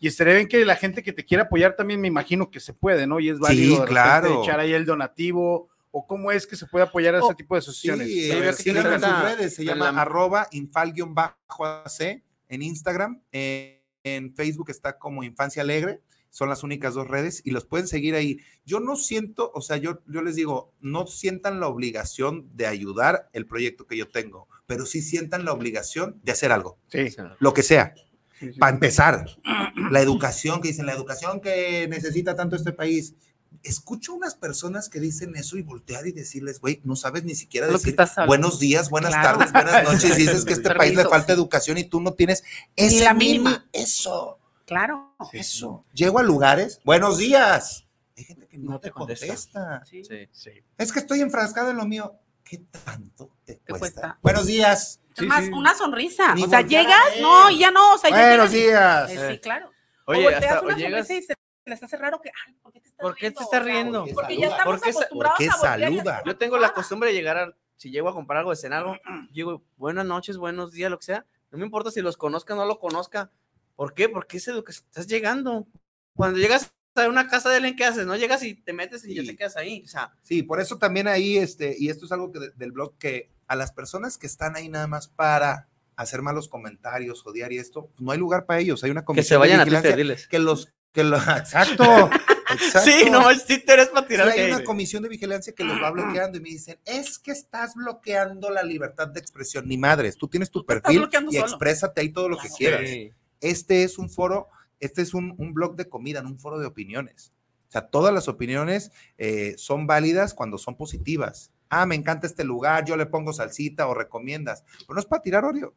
Y estaría bien que la gente que te quiera apoyar también, me imagino que se puede, ¿no? Y es válido de claro. echar ahí el donativo, o cómo es que se puede apoyar a Oh, ese tipo de asociaciones. Sí, Sí, eh, en sus redes, se llama la- arroba infal-ac en Instagram, eh, en Facebook está como Infancia Alegre, son las únicas dos redes y los pueden seguir ahí. Yo no siento, o sea, yo, yo les digo, no sientan la obligación de ayudar el proyecto que yo tengo, pero sí sientan la obligación de hacer algo, Sí. lo que sea. Sí, sí. Para empezar, la educación, que dicen, la educación que necesita tanto este país. Escucho unas personas que dicen eso y voltear y decirles, güey, no sabes ni siquiera Lo decir buenos días, buenas Claro. tardes, buenas noches. Y dices que a este país le falta educación y tú no tienes ese la mini- mínima. Eso, Claro. eso. Llego a lugares, buenos días. Hay gente que no, No te te contesta. contesta. Sí. Sí. Sí. Es que estoy enfrascado en lo mío. ¿Qué tanto te cuesta? cuesta? Buenos días. Sí, sí. una sonrisa. Ni o sea, llegas, no, y ya no, o sea, ya Buenos llegas- días. Eh, sí, claro. Oye, o volteas hasta una o llegas. sonrisa y se les hace raro que, ay, ¿por qué te estás ¿Por qué te riendo? estás O sea, riendo? Porque Porque ya estamos ¿Por qué sa- acostumbrados porque saluda. Yo tengo la costumbre de llegar, a- si llego a comprar algo, de cenar algo, llego, buenas noches, buenos días, lo que sea. No me importa si los conozca o no lo conozca. ¿Por qué? Porque es educación. Estás llegando. Cuando llegas a una casa de alguien, ¿qué haces? No llegas y te metes y ya Sí. te quedas ahí. O sea, Sí, por eso también ahí, este, y esto es algo que de- del blog, que a las personas que están ahí nada más para hacer malos comentarios, odiar y esto, no hay lugar para ellos. Hay una que comisión se de vayan a vigilancia Twitter, diles. que los Que lo, exacto. exacto. Sí, no, el Twitter es para tirar Sí, hay una comisión de vigilancia que los va bloqueando y me dicen, es que estás bloqueando la libertad de expresión. Ni madres, tú tienes tu perfil y solo. exprésate ahí todo lo que quieras. Sí. Este es un foro, este es un, un blog de comida, no un foro de opiniones. O sea, todas las opiniones eh, son válidas cuando son positivas. Ah, me encanta este lugar, yo le pongo salsita o recomiendas. Pero no es para tirar odio.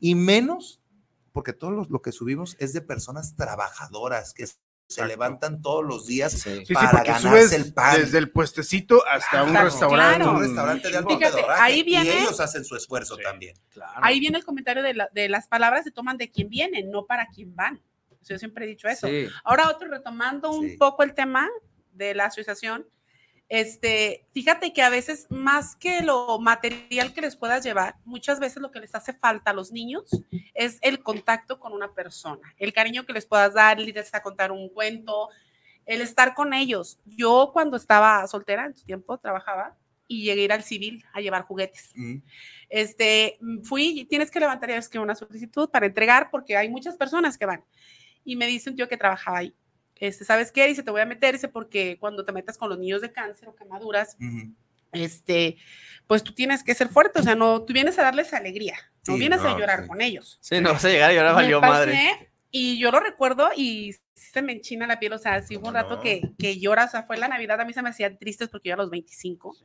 Y menos porque todo lo, lo que subimos es de personas trabajadoras que se levantan todos los días Sí, sí, para ganarse subes el pan. desde el puestecito hasta un restaurante. claro. un restaurante de alto Fíjate, pedorraje, ahí viene- y ellos hacen su esfuerzo también. Ahí viene el comentario de, la- de las palabras se toman de quien vienen, no para quien van. Yo siempre he dicho eso. Sí. Ahora otro, retomando un Sí. poco el tema de la asociación, este, fíjate que a veces más que lo material que les puedas llevar, muchas veces lo que les hace falta a los niños es el contacto con una persona, el cariño que les puedas dar, el irles a contar un cuento, el estar con ellos. Yo cuando estaba soltera en su tiempo trabajaba y llegué a ir al civil a llevar juguetes. Este, mm, fui, tienes que levantar ya ves que una solicitud para entregar porque hay muchas personas que van. Y me dice un tío que trabajaba ahí. Este, ¿sabes qué? Dice, te voy a meter, dice, porque cuando te metas con los niños de cáncer o quemaduras, este, pues tú tienes que ser fuerte, o sea, no, tú vienes a darles alegría, no Sí, vienes a no, llorar sí. con ellos. Sí, no vas a llegar ahora Me valió pasé, madre. Y yo lo recuerdo y sí se me enchina la piel, o sea, sí hubo un rato no? que, que llora, o sea, fue la Navidad, a mí se me hacían tristes porque yo a los 25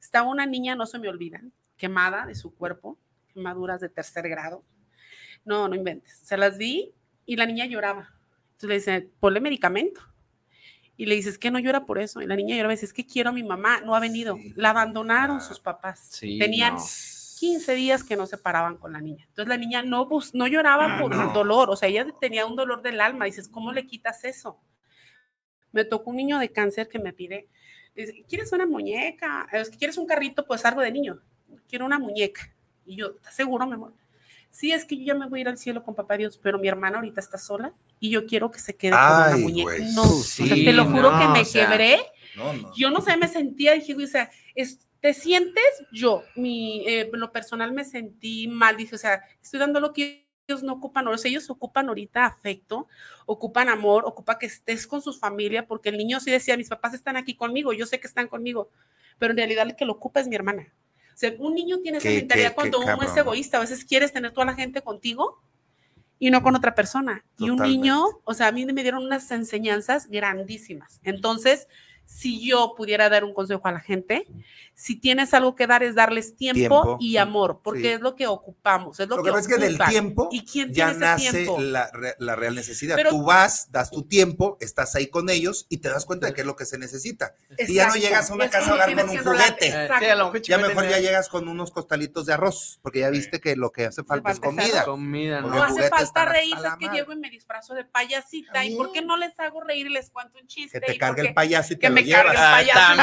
estaba una niña, no se me olvida, quemada de su cuerpo, quemaduras de tercer grado. No, no inventes. Se las vi y la niña lloraba. Entonces le dice, ponle medicamento. Y le dices, que no llora por eso. Y la niña lloraba y dice, es que quiero a mi mamá, no ha venido. La abandonaron sus papás. Sí, Tenían no. 15 días que no se paraban con la niña. Entonces la niña no, no lloraba por el dolor, o sea, ella tenía un dolor del alma. Dices, ¿cómo le quitas eso? Me tocó un niño de cáncer que me pide, dice, ¿quieres una muñeca? Es que ¿Quieres un carrito? Pues algo de niño. Quiero una muñeca. Y yo, ¿estás seguro, mi amor? Sí, es que yo ya me voy a ir al cielo con papá Dios, pero mi hermana ahorita está sola y yo quiero que se quede con Ay, muñeca. No, o sea, te lo juro que me o sea, quebré. No, no. Yo no sé, me sentía, dije, güey, o sea, es- te sientes yo, mi, eh, lo personal me sentí mal, dije, o sea, estoy dando lo que ellos no ocupan, o sea, ellos ocupan ahorita afecto, ocupan amor, ocupa que estés con sus familia, porque el niño sí decía, mis papás están aquí conmigo, yo sé que están conmigo, pero en realidad el que lo ocupa es mi hermana. O sea, un niño tiene esa mentalidad cuando qué uno es egoísta, a veces quieres tener toda la gente contigo y no con otra persona. Y un niño, o sea, a mí me dieron unas enseñanzas grandísimas. Entonces, si yo pudiera dar un consejo a la gente, si tienes algo que dar es darles tiempo, Tiempo, y amor, porque sí. es lo que ocupamos, es lo, Lo que pasa es que del tiempo ¿Y quién ya tiene ese nace tiempo? la, la real necesidad. Pero- Tú vas, das tu tiempo, estás ahí con ellos y te das cuenta de qué es lo que se necesita. Y ya no Exacto. llegas a una Es casa hogar tienes con un que juguete. Exacto. A Ya chivete mejor me- ya llegas con unos costalitos de arroz, porque ya viste que lo que hace falta es comida. No hace falta está hasta reír, la es que llego y me disfrazo de payasita. ¿Y por qué no les hago reír y les cuento un chiste? Que te ¿Y cargue el qué- me cargue el. Ah, payaso.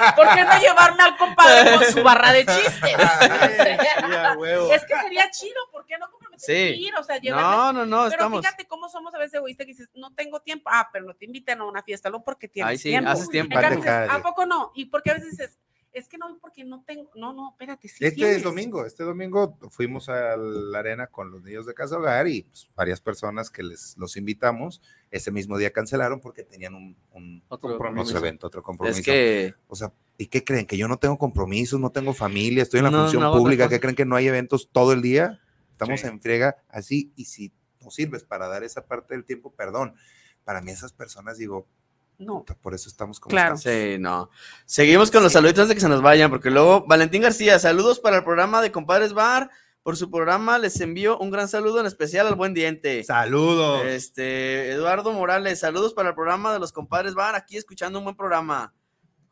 llevo. ¿Por qué no llevarme al compadre con su barra de chistes? a huevo. es que sería chido, ¿por qué no comprometerse Sí. a ir? O sea, No, no, no, Pero estamos. fíjate cómo somos a veces egoístas que dices, no tengo tiempo. Ah, pero no te invitan a una fiesta, no porque tienes Ay, sí, tiempo. haces tiempo. En cambio, Parte cada dices, ¿A poco no? Y porque a veces dices, es que no, porque no tengo. No, no, espérate, sí Este tienes. es domingo, este domingo fuimos a la arena con los niños de Casa Hogar y pues, varias personas que les los invitamos, ese mismo día cancelaron porque tenían un, un Otro otro compromiso. evento, otro compromiso. Es que O sea, ¿y qué creen? ¿Que yo no tengo compromisos, no tengo familia, estoy en la No, función no pública? ¿Qué creen que no hay eventos todo el día? Estamos Sí. en friega así y si no sirves para dar esa parte del tiempo, perdón. Para mí esas personas digo, No. por eso estamos como Claro. estamos. Sí, no. Seguimos con los saluditos antes de que se nos vayan, porque luego Valentín García, saludos para el programa de Compadres Bar. Por su programa les envío un gran saludo en especial al buen diente. Saludos. Este, Eduardo Morales, saludos para el programa de los Compadres Bar, aquí escuchando un buen programa.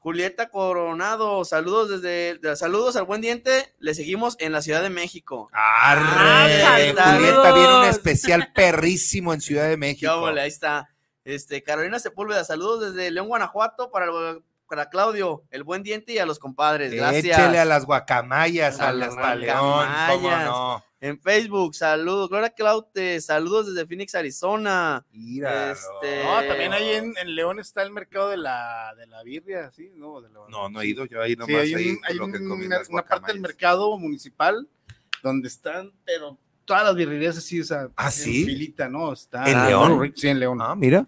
Julieta Coronado, saludos desde, de- saludos al buen diente, le seguimos en la Ciudad de México. Arre, saludos. Julieta viene un especial perrísimo en Ciudad de México. ahí está. Este, Carolina Sepúlveda, saludos desde León, Guanajuato, para, el- para Claudio, el buen diente y a los compadres. Gracias. Échele a las guacamayas, A a las León, cómo guacamayas. no. En Facebook, saludos. Gloria Claute, saludos desde Phoenix, Arizona. Míralo. Este, No, también ahí en, en León está el mercado de la, de la birria, ¿sí? No, de la- No, no he ido, yo ahí nomás Sí, hay, ahí un- hay lo que comí una, parte del mercado municipal donde están, pero todas las birrerías así, o sea, ¿Ah, en filita, ¿no? Está ¿En León? Sí, en León. Ah, mira.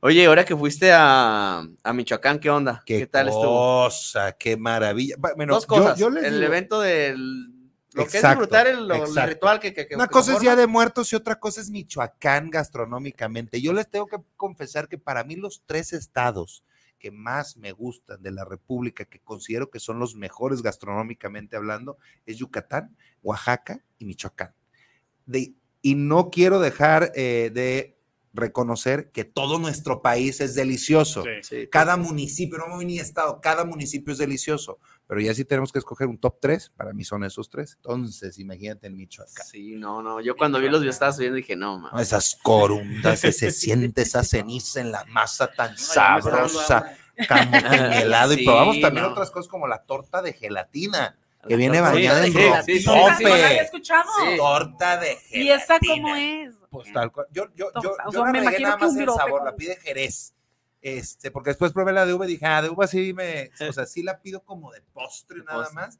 Oye, ahora que fuiste a, a Michoacán, ¿qué onda? ¿Qué, tal estuvo? Cosa, qué maravilla. Bueno, Dos cosas. yo les el digo- evento del. Lo que es disfrutar el, lo- el exacto. ritual que. que, que- Una que cosa es. Día de Muertos y otra cosa es Michoacán gastronómicamente. Yo les tengo que confesar que para mí los tres estados que más me gustan de la República, que considero que son los mejores gastronómicamente hablando, es Yucatán, Oaxaca y Michoacán. De- y no quiero dejar eh, de reconocer que todo nuestro país es delicioso. Sí. Cada municipio, no ni estado, cada municipio es delicioso. Pero ya sí tenemos que escoger un top 3, para mí son esos tres. Entonces, imagínate en Michoacán. Sí, no, no. Yo cuando vi los videos estaba subiendo dije, no, man. esas corundas, ese- se siente esa ceniza en la masa tan sabrosa, camotelado. Sí, y probamos también no. otras cosas como la torta de gelatina, que viene bañada en. Sí. Torta de gelatina. ¿Y esa cómo es? Pues tal cual. Yo, yo, yo, O yo me imagino nada más el sabor, con- la pide Jerez. Este, porque después probé la de uva y dije, ah, de uva sí me, o sea, sí la pido como de postre nada postre. más.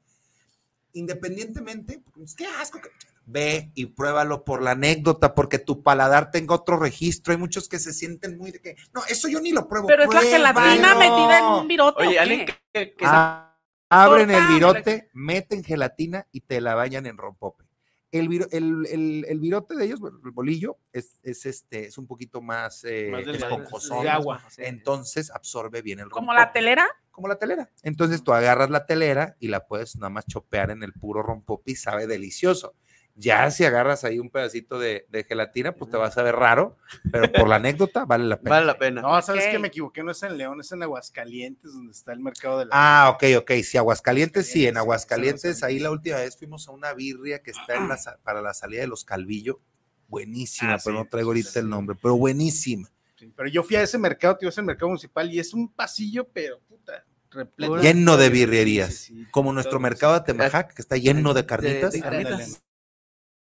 Independientemente, pues, qué asco. que- Ve y pruébalo por la anécdota, porque tu paladar tenga otro registro. Hay muchos que se sienten muy de que, no, eso yo ni lo pruebo. Pero es la gelatina pruébalo". metida en un virote. Oye, ¿o alguien que Ah, abren el virote, meten gelatina y te la bañan en rompope. El, viro- el, el- el virote de ellos, el bolillo, es, es este, es un poquito más, eh, Más esponjosón, de agua. Entonces absorbe bien el ¿Como rompope. la telera? Como la telera. Entonces tú agarras la telera y la puedes nada más chopear en el puro rompope y sabe delicioso. Ya si agarras ahí un pedacito de, de gelatina, pues te va a saber raro, pero por la anécdota vale la pena. vale la pena. No, sabes que me equivoqué, no es en León, es en Aguascalientes, donde está el mercado de la. Ah, ok, ok. Si Aguascalientes, sí, en Sí, Aguascalientes, sí, ahí la última vez fuimos a una birria que está en la, para la salida de los Calvillo. Buenísima, Ah, pero sí, no traigo sí, ahorita sí, el sí. nombre, pero buenísima. Sí, pero yo fui a ese mercado, tío, ese mercado municipal, y es un pasillo, pero puta, repleto. Lleno de Sí, birrerías, sí, sí. como nuestro mercado de Temajac, que está lleno de carnitas. de carnitas.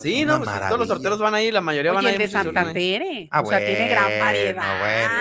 Sí, Una no, pues, todos los sorteros van ahí, la mayoría van Oye, ahí. el de Santa van. Tere. Ah, o sea, tiene gran bueno, variedad. bueno,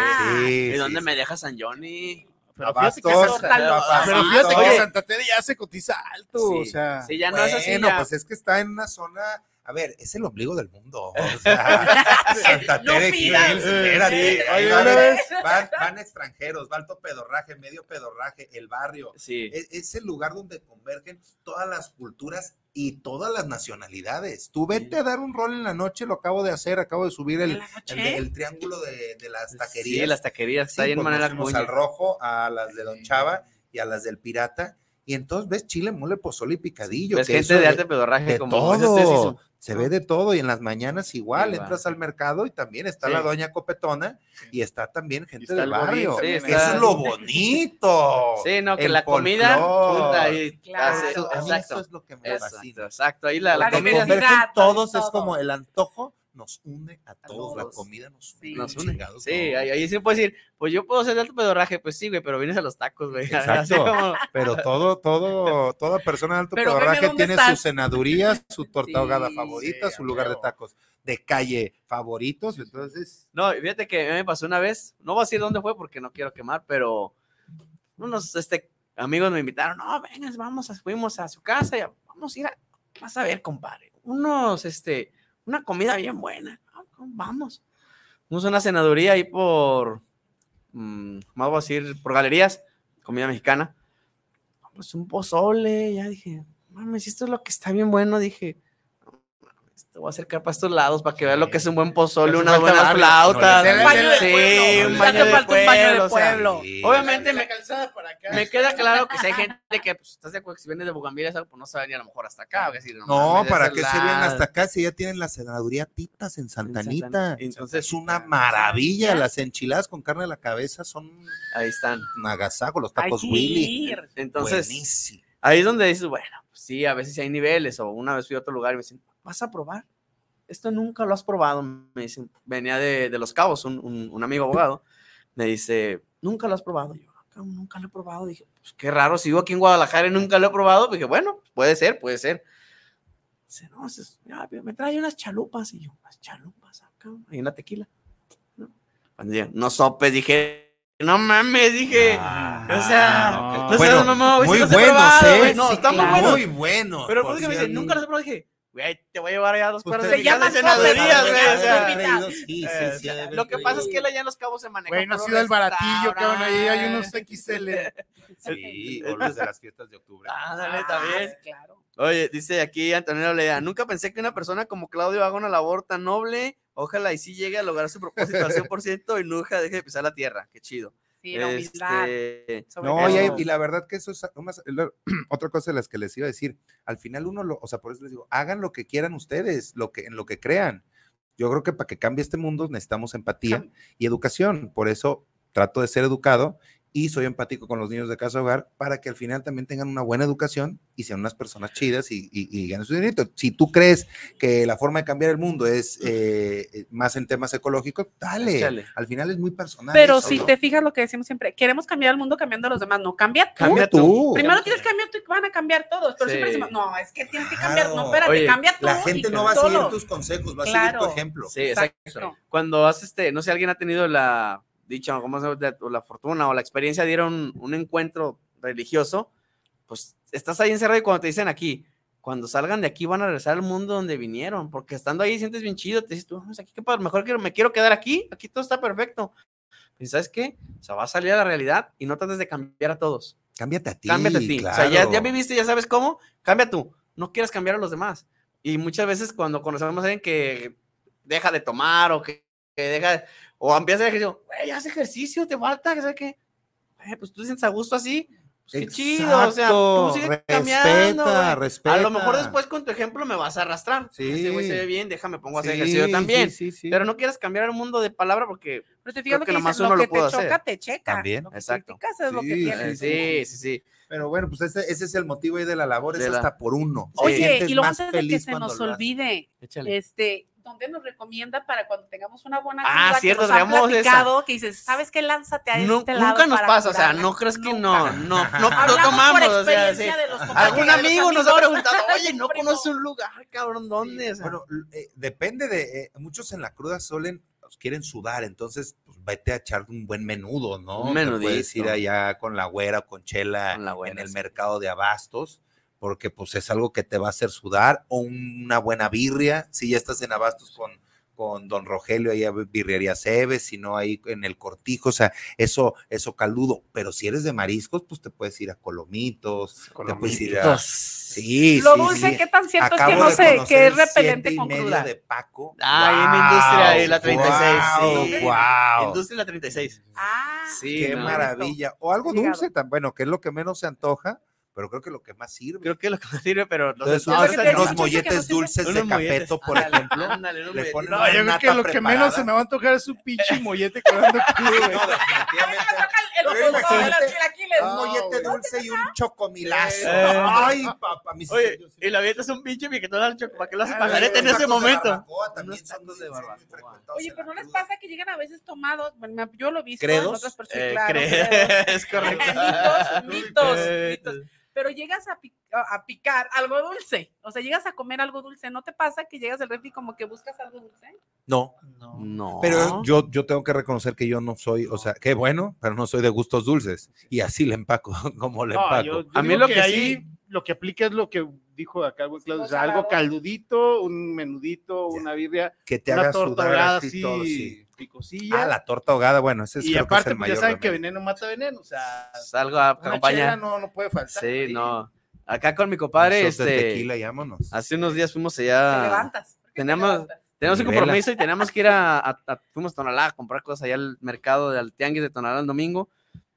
sí. ¿Y sí, dónde sí. me deja San Johnny? Pero fíjate que, pero fíjate que. Santa Tere ya se cotiza alto, o Sí, sea. sí, ya no es así. Bueno, ya. pues es que está en una zona, a ver, es el ombligo del mundo. O sea, Santa No Tere espérate, Sí, ahí oye, va a una haber- vez- van, van extranjeros, va alto pedorraje, medio pedorraje, el barrio. Sí. Es, es el lugar donde convergen todas las culturas y todas las nacionalidades. Tú vete a dar un rol en la noche, lo acabo de hacer, acabo de subir el, el, el triángulo de, de las taquerías. Sí, las taquerías, está Sí, ahí en pues Manera al rojo, a las de Don Chava y a las del Pirata. Y entonces ves chile, mole, pozole y picadillo. Ves que gente de arte pedorraje de como todo. su- Se ve de todo y en las mañanas igual, entras al mercado y también está Sí. la doña Copetona y está también gente está del barrio. Eso está- es lo bonito. Sí, no, que El la comida. Claro. hace- Eso, exacto. eso es lo que me Exacto, fascina. exacto. Ahí la, la La comida todos, es como el antojo nos une a todos, la todos. comida nos une. Sí. nos une. Chingados, Sí, no. ahí, ahí sí puedes decir, pues yo puedo ser de alto pedorraje, pues sí, güey, pero vienes a los tacos, güey. Así Exacto. como- Pero todo, todo, toda persona de alto Pero pedorraje tiene estás. su senaduría, su torta Sí, ahogada favorita, sí, su a lugar de tacos de calle favoritos. Entonces, No, fíjate que a mí me pasó una vez, no voy a decir dónde fue porque no quiero quemar, pero unos este, amigos me invitaron, no, vengas, vamos, a- fuimos a su casa y a- vamos a ir a, vas a ver, compadre, unos, este, una comida bien buena, "Ah, vamos. Fuimos a una cenaduría ahí por, mm, vamos a decir, por galerías, comida mexicana. Pues un pozole, ya dije, mames, esto es lo que está bien bueno, dije, te voy a acercar para estos lados para que veas lo que es un buen pozole, unas buenas barrio, flautas. no le- Un baño de Sí, pueblo. un baño de pueblo, o sea, pueblo. sí. Obviamente me, calzada para acá. me queda claro que si hay gente que, pues, estás de acuerdo que si vienes de Bugambilia, pues no se va a venir a lo mejor hasta acá. decir, no, ¿para qué se vienen hasta acá si ya tienen la cenaduría Titas en Santa En Entonces, es una maravilla. Las enchiladas con carne a la cabeza son ahí están. agasajo, los tacos que Willy. Entonces, Buenísimo. ahí es donde dices, bueno, pues sí, a veces hay niveles, o una vez fui a otro lugar y me dicen, ¿vas a probar? Esto nunca lo has probado, me dicen, venía de, de Los Cabos, un, un- un amigo abogado, me dice, nunca lo has probado. Yo, "Ah, nunca lo he probado. Dije, pues qué raro, si vivo aquí en Guadalajara y nunca lo he probado. Dije, bueno, puede ser, puede ser. Dice, no, es- ya, me trae unas chalupas. Y yo, unas chalupas acá, hay una tequila. ¿no? Cuando dije, no sopes, dije, no mames, dije, o sea, no, Bueno, seas güey, si muy he buenos, probado, ¿eh? No, Sí, están muy buenos. Muy buenos. Pero pues que me dice, nunca los he probado. Dije, güey, te voy a llevar allá a dos cuadras se de llama de senadurías, güey. Sí, sí, eh, sí, haber lo que pasa es que él allá en Los Cabos se maneja. Güey, no ha sido el baratillo, cabrón, ahí hay unos restaurantes. XL. Sí, o los de las fiestas de octubre. Ándale, también. Ah, claro. Oye, dice aquí Antonio Lea, nunca pensé que una persona como Claudio haga una labor tan noble. Ojalá y sí llegue a lograr su propósito al 100% y nunca deje de pisar la tierra. Qué chido. Sí, la humildad. Este, No, y, hay- y la verdad que eso es lo- otra cosa de las que les iba a decir. Al final uno, lo, o sea, por eso les digo, hagan lo que quieran ustedes, lo que, en lo que crean. Yo creo que para que cambie este mundo necesitamos empatía y educación. Por eso trato de ser educado y soy empático con los niños de casa hogar para que al final también tengan una buena educación y sean unas personas chidas y, y- y ganen su dinero. Si tú crees que la forma de cambiar el mundo es eh, eh, más en temas ecológicos, dale. Al final es muy personal. Pero eso, si ¿no? te fijas lo que decimos siempre, queremos cambiar el mundo cambiando a los demás, no cambia tú. Cambia tú. Primero tienes que cambiar tú y van a cambiar todos, pero Sí. siempre decimos, no, es que tienes que cambiar, no, Claro. espérate, Oye, cambia tú. La gente no va a seguir tus consejos, va a seguir tu Claro. ejemplo. Sí, exacto. Exacto. Cuando haces este, no sé, alguien ha tenido la dicha cómo se llama, o la fortuna o la experiencia de ir a un, un encuentro religioso, pues estás ahí encerrado y cuando te dicen aquí, cuando salgan de aquí van a regresar al mundo donde vinieron, porque estando ahí sientes bien chido, te dices tú, "Vamos aquí, qué padre, mejor que me quiero quedar aquí, aquí todo está perfecto. Y sabes qué, o sea, va a salir a la realidad y no trates de cambiar a todos. Cámbiate a ti. Cámbiate a ti. O sea, ya, claro. ya viviste, ya sabes cómo, cambia tú. No quieras cambiar a los demás. Y muchas veces cuando conocemos a alguien que deja de tomar o que, que deja, o empieza a hacer ejercicio, güey, haz ejercicio, te falta, que sé qué. Pues tú te sientes a gusto así. Pues qué chido, o sea, tú Exacto, sigue cambiando. respeta. A lo mejor respeta. después con tu ejemplo me vas a arrastrar. Sí. Ese güey se ve bien, déjame pongo a hacer Sí, ejercicio también. sí, sí, sí. Pero no quieras cambiar el mundo de palabra porque Pero te fijas lo que dices, uno lo lo que te choca, hacer. te checa. También. Lo que Exacto. criticas es lo que Sí, tienes. Sí, sí, sí. Pero bueno, pues ese, ese es el motivo ahí de la labor, es la- hasta por uno. Oye, y más antes de que se nos lo olvide, Échale. este, ¿dónde nos recomienda para cuando tengamos una buena Ah, cierto, que nos esa. que dices, ¿sabes qué? Lánzate a No- este lado nunca nos para pasa, o sea, curarla". no crees que Nunca. no, no, no, no tomamos, por o sea, sí. de los Algún de los amigo nos ha preguntado, oye, no Primo. conoce un lugar, cabrón, ¿dónde? O sea, Bueno, eh, depende de, eh, muchos en la cruda suelen, pues, quieren sudar, entonces pues, vete a echar un buen menudo, ¿no? Un Te puedes ir menudito. allá con la güera o con chela Con la güera, en el sí. mercado de abastos, porque pues es algo que te va a hacer sudar, o una buena birria, si ya estás en abastos con con don Rogelio, ahí a birrería Cebes, si no ahí en el cortijo, o sea, eso, eso caldudo, pero si eres de mariscos, pues te puedes ir a Colomitos, te puedes ir a... Colomitos. Sí, Lo sí, dulce, sí. ¿qué tan cierto es que Acabo no de sé, que es el repelente con cruda? de Paco. Ah, ahí en Industria, ahí la Wow, 36, sí. wow. Industria la 36. Ah, Sí, Qué no. maravilla. O algo dulce, tan, bueno, que es lo que menos se antoja, pero creo que lo que más sirve. Creo que lo que más sirve, pero no Entonces, sé. unos, lo que te digo, unos muchos que molletes no sirve. dulces de molletes. capeto, por ejemplo. le molletes. ponen No, yo creo que lo que preparada. menos se me va a antojar es un pinche mollete crudo. No, definitivamente. El los. Un mollete dulce y un chocomilazo. Eh. Ay, papá, mis Oye, y la avienta es un pinche piquetón al choco, ¿para qué lo haces Ah, pajarete en los ese momento? también tacos de barbacoa. Oye, pero ¿no les pasa que llegan a veces tomados? Bueno, yo lo he visto en otras personas. Eh, claro, cree- credos. es correcto. mitos, mitos, Eh, mitos. Pero llegas a, pi- a- picar algo dulce. O sea, llegas a comer algo dulce. ¿No te pasa que llegas al refri como que buscas algo dulce? No, No. pero yo, yo tengo que reconocer que yo no soy, o sea, qué bueno, pero no soy de gustos dulces. Y así le empaco, como le No, empaco. yo- yo A mí lo que ahí, sí- lo que aplica es lo que dijo acá el buen Claudio, o sea, algo caldudito, un menudito, una birria, que te una haga torta sudar ahogada así así, todo, sí. Picosilla. Ah, la torta ahogada, bueno, ese es, y creo que es aparte, el pues ya mayor saben que remedio. veneno mata veneno, o sea, Salgo a una chela acompañar. no, no puede faltar. Sí, no. Acá con mi compadre, de este, tequila, y vámonos. hace unos días fuimos Te allá. levantas. ¿Por qué te Tenemos, levantas? tenemos un compromiso y teníamos que ir a, a- a- fuimos a Tonalá a comprar cosas allá al mercado del Tianguis de Tonalá el domingo.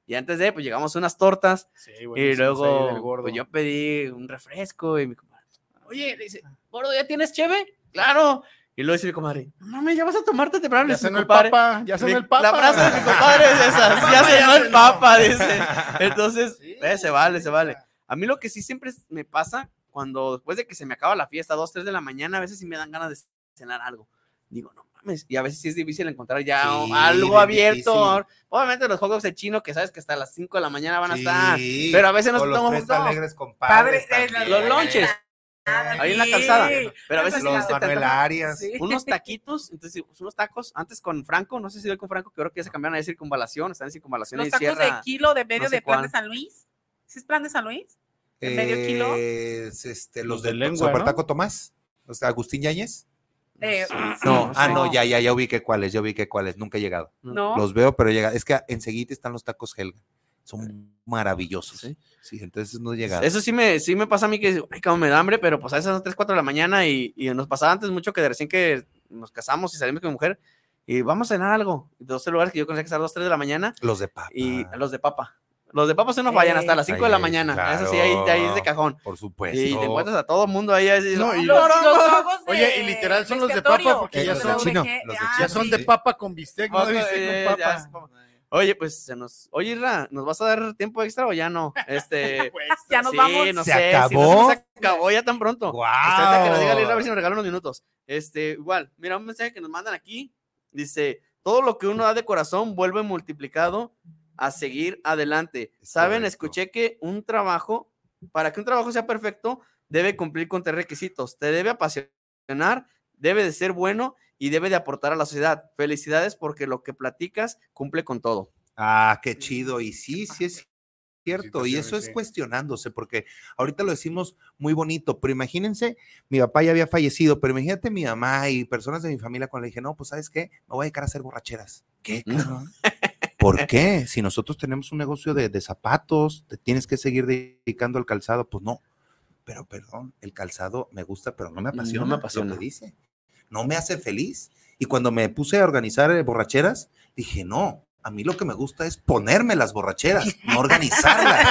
Y antes de, pues llegamos a unas tortas Sí, y buenísimos ahí luego pues, yo pedí un refresco y mi compadre, oye, le dice, gordo, ¿ya tienes cheve? Claro. Y luego dice mi comadre, no mames, ya vas a tomarte temprano. ya cenó el compadre, papa, ya cenó Mi- el papa. La frase de mi compadre es esa, ya ya el papa, dice. Entonces, Sí, eh, se vale, se vale. A mí lo que sí siempre me pasa cuando después de que se me acaba la fiesta, 2, 3 de la mañana, a veces sí me dan ganas de cenar algo. Digo, no mames, y a veces sí es difícil encontrar ya Sí, algo abierto. difícil. Obviamente los juegos de chino, que sabes que hasta las 5 de la mañana van a Sí, estar, pero a veces nos tomamos alegres Padre, padres eh. Los lonches, ahí en la calzada, pero a veces Los Manuel Arias. Sí. unos taquitos, entonces pues, unos tacos, antes con Franco, no sé si hoy con Franco, que creo que ya se cambiaron a decir circunvalación, están en circunvalación Los y tacos de kilo de medio no sé de plan cuál. de San Luis. ¿Sí es plan de San Luis? ¿El medio kilo? Es, este, los Los de del lengua, Supertaco ¿no? Tomás. O sea, Agustín Yáñez. Eh, No, sí, ah, sí. no, ya, ya, ya ubiqué cuáles, ya ubiqué cuáles, nunca he llegado. No. Los veo, pero llega. Es que enseguida están los tacos Helga. Son maravillosos. Sí, entonces no he llegado. Eso sí me, sí me pasa a mí que, ay, como me da hambre, pero pues a esas 3, 4 de la mañana y, y nos pasaba antes mucho que de recién que nos casamos y salimos con mi mujer y vamos a cenar algo. Dos lugares que yo conocía que estar 2, 3 de la mañana. Los de papa. Y los de papa. Los de papa se nos fallan hasta las 5 de la mañana. Eso sí, ahí, ahí es de cajón. Por supuesto. Y te encuentras a todo el mundo ahí. así, No, y "No, los- no, los no". vagos de Oye, y literal son los de papa porque ya Eh, los son, de chino, los de ya chino. son de papa con bistec, no de bistec eh, con ya papa. Oye, pues se nos. Oye, Isra, ¿nos vas a dar tiempo extra o ya no? Este. Ya nos sí, vamos. no ¿Se sé. si no acabó? se acabó ya tan pronto. ¡Guau! Este, ahorita que nos diga Isra, a ver si nos regalan unos minutos. Este, igual, mira, un mensaje que nos mandan aquí. Dice: Todo lo que uno da de corazón vuelve multiplicado a seguir adelante. Saben, correcto. escuché que un trabajo, para que un trabajo sea perfecto, debe cumplir con tres requisitos. Te debe apasionar, debe de ser bueno y debe de aportar a la sociedad. Felicidades porque lo que platicas cumple con todo. Ah, qué chido. Y sí, sí es cierto. Y eso es cuestionándose, porque ahorita lo decimos muy bonito, pero imagínense, mi papá ya había fallecido, pero imagínate mi mamá y personas de mi familia cuando le dije, no, pues sabes qué, me voy a dedicar a hacer borracheras. ¿Qué, cabrón? ¿Por qué? Si nosotros tenemos un negocio de, de zapatos, te tienes que seguir dedicando al calzado, pues no. Pero perdón, el calzado me gusta, pero no me apasiona. me lo apasiona. que dice. No me hace feliz. Y cuando me puse a organizar eh, borracheras, dije, no, a mí lo que me gusta es ponerme las borracheras, no organizarlas.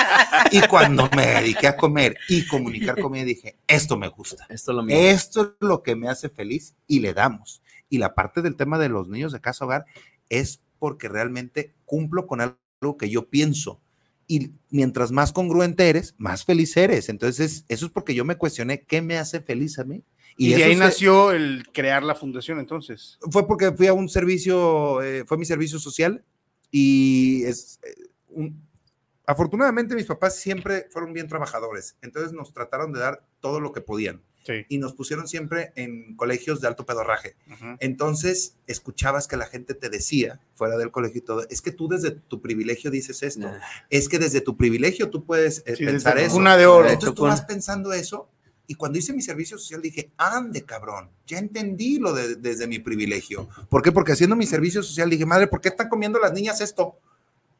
y cuando me dediqué a comer y comunicar comida, dije, esto me gusta. Esto es lo mío. Esto es lo que me hace feliz y le damos. Y la parte del tema de los niños de casa hogar es porque realmente cumplo con algo que yo pienso. Y mientras más congruente eres, más feliz eres. Entonces, eso es porque yo me cuestioné qué me hace feliz a mí. Y, de eso ahí nació el crear la fundación, entonces. fue porque fui a un servicio, eh, fue mi servicio social y es eh, un- afortunadamente mis papás siempre fueron bien trabajadores, entonces nos trataron de dar todo lo que podían y nos pusieron siempre en colegios de alto pedorraje. Entonces escuchabas que la gente te decía fuera del colegio y todo, es que tú desde tu privilegio dices esto, es que desde tu privilegio tú puedes eh, Sí, pensar eso. cuna de oro. Entonces tú vas pensando eso y cuando hice mi servicio social dije, ande cabrón, ya entendí lo de desde mi privilegio. ¿Por qué? Porque haciendo mi servicio social dije, madre, ¿por qué están comiendo las niñas esto?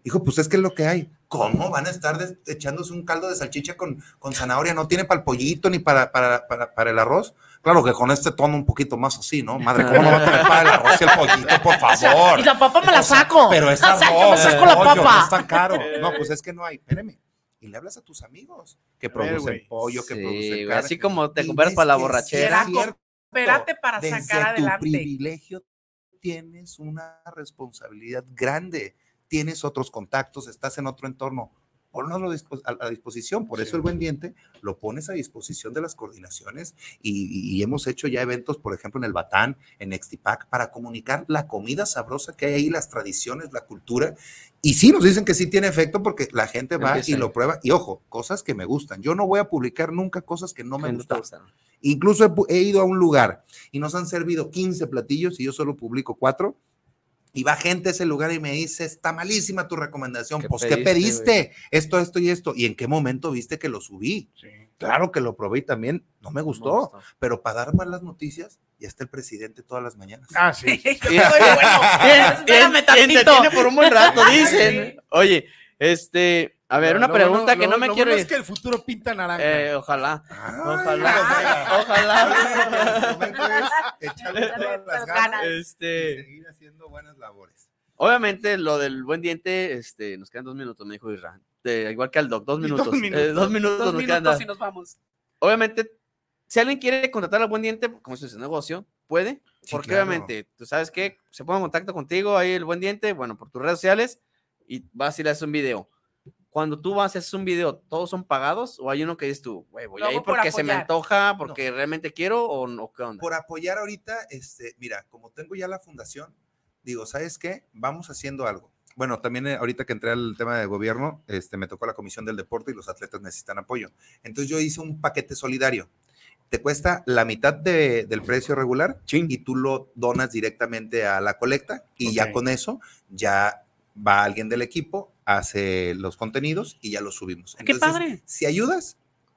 Dijo, pues es que es lo que hay. ¿Cómo van a estar echándose un caldo de salchicha con, con zanahoria? No tiene para el pollito ni para, para, para, para el arroz. Claro que con este tono un poquito más así, ¿no? Madre, ¿cómo no va a tener para el arroz y el pollito, por favor? Y la papa me la saco. Pero es O sea, yo me arroz, saco la pollo, no papa. es tan caro. No, pues es que no hay. Espérame. Y le hablas a tus amigos que producen pollo, que producen carne. así como te compras para la borrachera. cierto. Espérate para Desde sacar tu adelante. privilegio tienes una responsabilidad grande, tienes otros contactos, estás en otro entorno. Ponlo a dispo- a a disposición, por eso el buen diente lo pones a disposición de las coordinaciones y, y hemos hecho ya eventos, por ejemplo, en el Batán, en Extipac, para comunicar la comida sabrosa que hay ahí, las tradiciones, la cultura. Y sí, nos dicen que sí tiene efecto porque la gente va Empieza y lo prueba. Y ojo, cosas que me gustan. Yo no voy a publicar nunca cosas que no me Que gustan. Incluso he, he ido a un lugar y nos han servido 15 platillos y yo solo publico cuatro. Y va gente a ese lugar y me dice, está malísima tu recomendación. ¿Qué pues, ¿qué pediste? Esto, esto y esto. ¿Y en qué momento viste que lo subí? Claro que lo probé y también no me gustó. Pero para dar malas noticias, ya está el presidente todas las mañanas. Ah, sí. Espérame Y tantito. por un buen rato, dicen. Oye, este, a ver, una pregunta bueno- que lo- no me lo quiero es que el futuro pinta naranja. Eh, ojalá. Ojalá. Ojalá. Echarle todas las Ganas. ganas Este, y seguir haciendo buenas labores. obviamente, lo del buen diente, este, nos quedan dos minutos, me dijo. De- igual que al doc, dos minutos. Dos minutos. Eh, dos minutos Dos nos quedan. y nos vamos. Obviamente, si alguien quiere contratar al buen diente, como es su negocio, puede. Sí, porque claro. obviamente, tú sabes que se pone en contacto contigo ahí el buen diente, bueno, por tus redes sociales, y vas y le haces un video. Cuando tú vas y haces un video, ¿todos son pagados? ¿O hay uno que dices tú, güey, voy Lo a ir hago por porque se me antoja, porque realmente quiero o no? ¿Qué onda? Por apoyar ahorita, este, mira, como tengo ya la fundación, digo, ¿sabes qué? Vamos haciendo algo. Bueno, también eh, ahorita que entré al tema de gobierno, este, me tocó la comisión del deporte y los atletas necesitan apoyo. Entonces yo hice un paquete solidario. Te cuesta la mitad de- del precio regular y tú lo donas directamente a la colecta y ya Ok. con eso ya va alguien del equipo, hace los contenidos y ya los subimos. ¡Qué Entonces, padre! Si ayudas,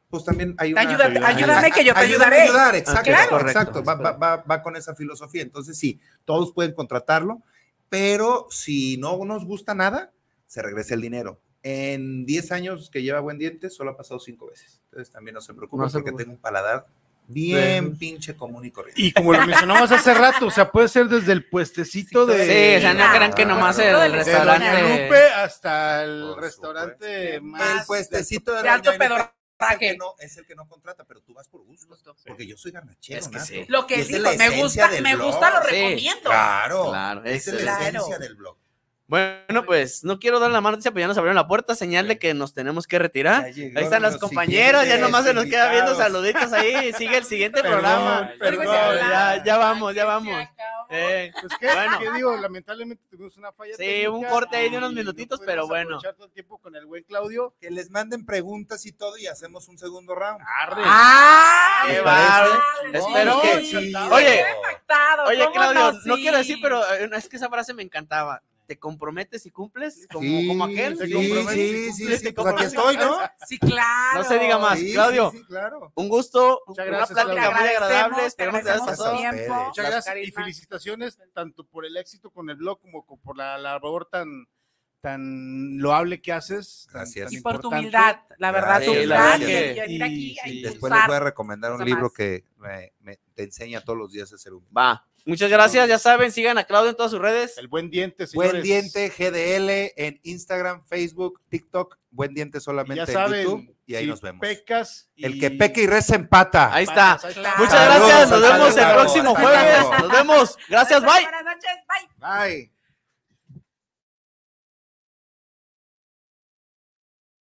Pues también hay una. ayuda- ayúdame que yo te ayudaré. a ayudar, exacto, Claro. exacto. Va, va- va- va con esa filosofía. Entonces, sí, todos pueden contratarlo, pero si no nos gusta nada, se regresa el dinero. En 10 años que lleva Buen Diente, solo ha pasado 5 veces. Entonces, también no se preocupen No porque tengo un paladar bien Sí. pinche común y corriente. Y como lo mencionamos hace rato, o sea, puede ser desde el puestecito de. Sí, o sea, no crean que nomás el de restaurante- Lupe hasta el restaurante más. El puestecito de de alto pedorraje. Es el, que no, es el que no contrata, pero tú vas por gusto. Porque yo soy garnachero. Es que sí. Lo que es dijo, la me gusta, me blog. gusta, lo Sí. recomiendo. Claro, Claro, esa es la Claro. esencia del blog. Bueno, pues no quiero dar la mano, pero ya nos abrieron la puerta, señal de que nos tenemos que retirar. Ahí están los los compañeros, ya nomás se nos queda viendo saluditos ahí. Sigue el siguiente Perdón, programa. perdón. ya, ya vamos, ya vamos. Eh, Pues qué, Bueno. ¿qué digo, lamentablemente tuvimos una falla. Sí, técnica un corte ahí de unos no minutitos, pero bueno. todo el tiempo con el buen Claudio. Que les manden preguntas y todo y hacemos un segundo round. Arre. ¡Ah! Qué ¿Les bárbaro. parece? Espero No, que-. Oye, Impactado, Oye, ¿cómo Claudio, no? quiero decir, pero eh, es que esa frase me encantaba. ¿Te comprometes y cumples? Como, Sí, como aquel. sí, ¿Te comprometes y sí, sí, cumples? sí, ¿Te pues aquí estoy, ¿no? Sí, claro. No se diga más. Sí, Claudio, sí, sí, claro. un gusto, Muchas una gracias, plática Claudio. muy agradable. Esperemos que pasado. tiempo. Muchas gracias y felicitaciones tanto por el éxito con el blog como co- por la labor tan, tan loable que haces. Gracias. tan Y por tu humildad, la verdad, tu Gracias, humildad. gracias. y. Después les voy a recomendar un libro más. que me, me- te enseña todos los días a ser humilde. Va. Muchas gracias, ya saben, sigan a Claudio en todas sus redes. El buen diente, señores. Buen Diente GDL en Instagram, Facebook, TikTok. Buen Diente Y solamente ya en saben, YouTube. Y ahí si nos vemos. Pecas y- El que peca y reza empata. Ahí está. Ahí está. Muchas gracias, nos vemos el próximo jueves. Nos vemos. Gracias, bye. Buenas noches, bye. Bye.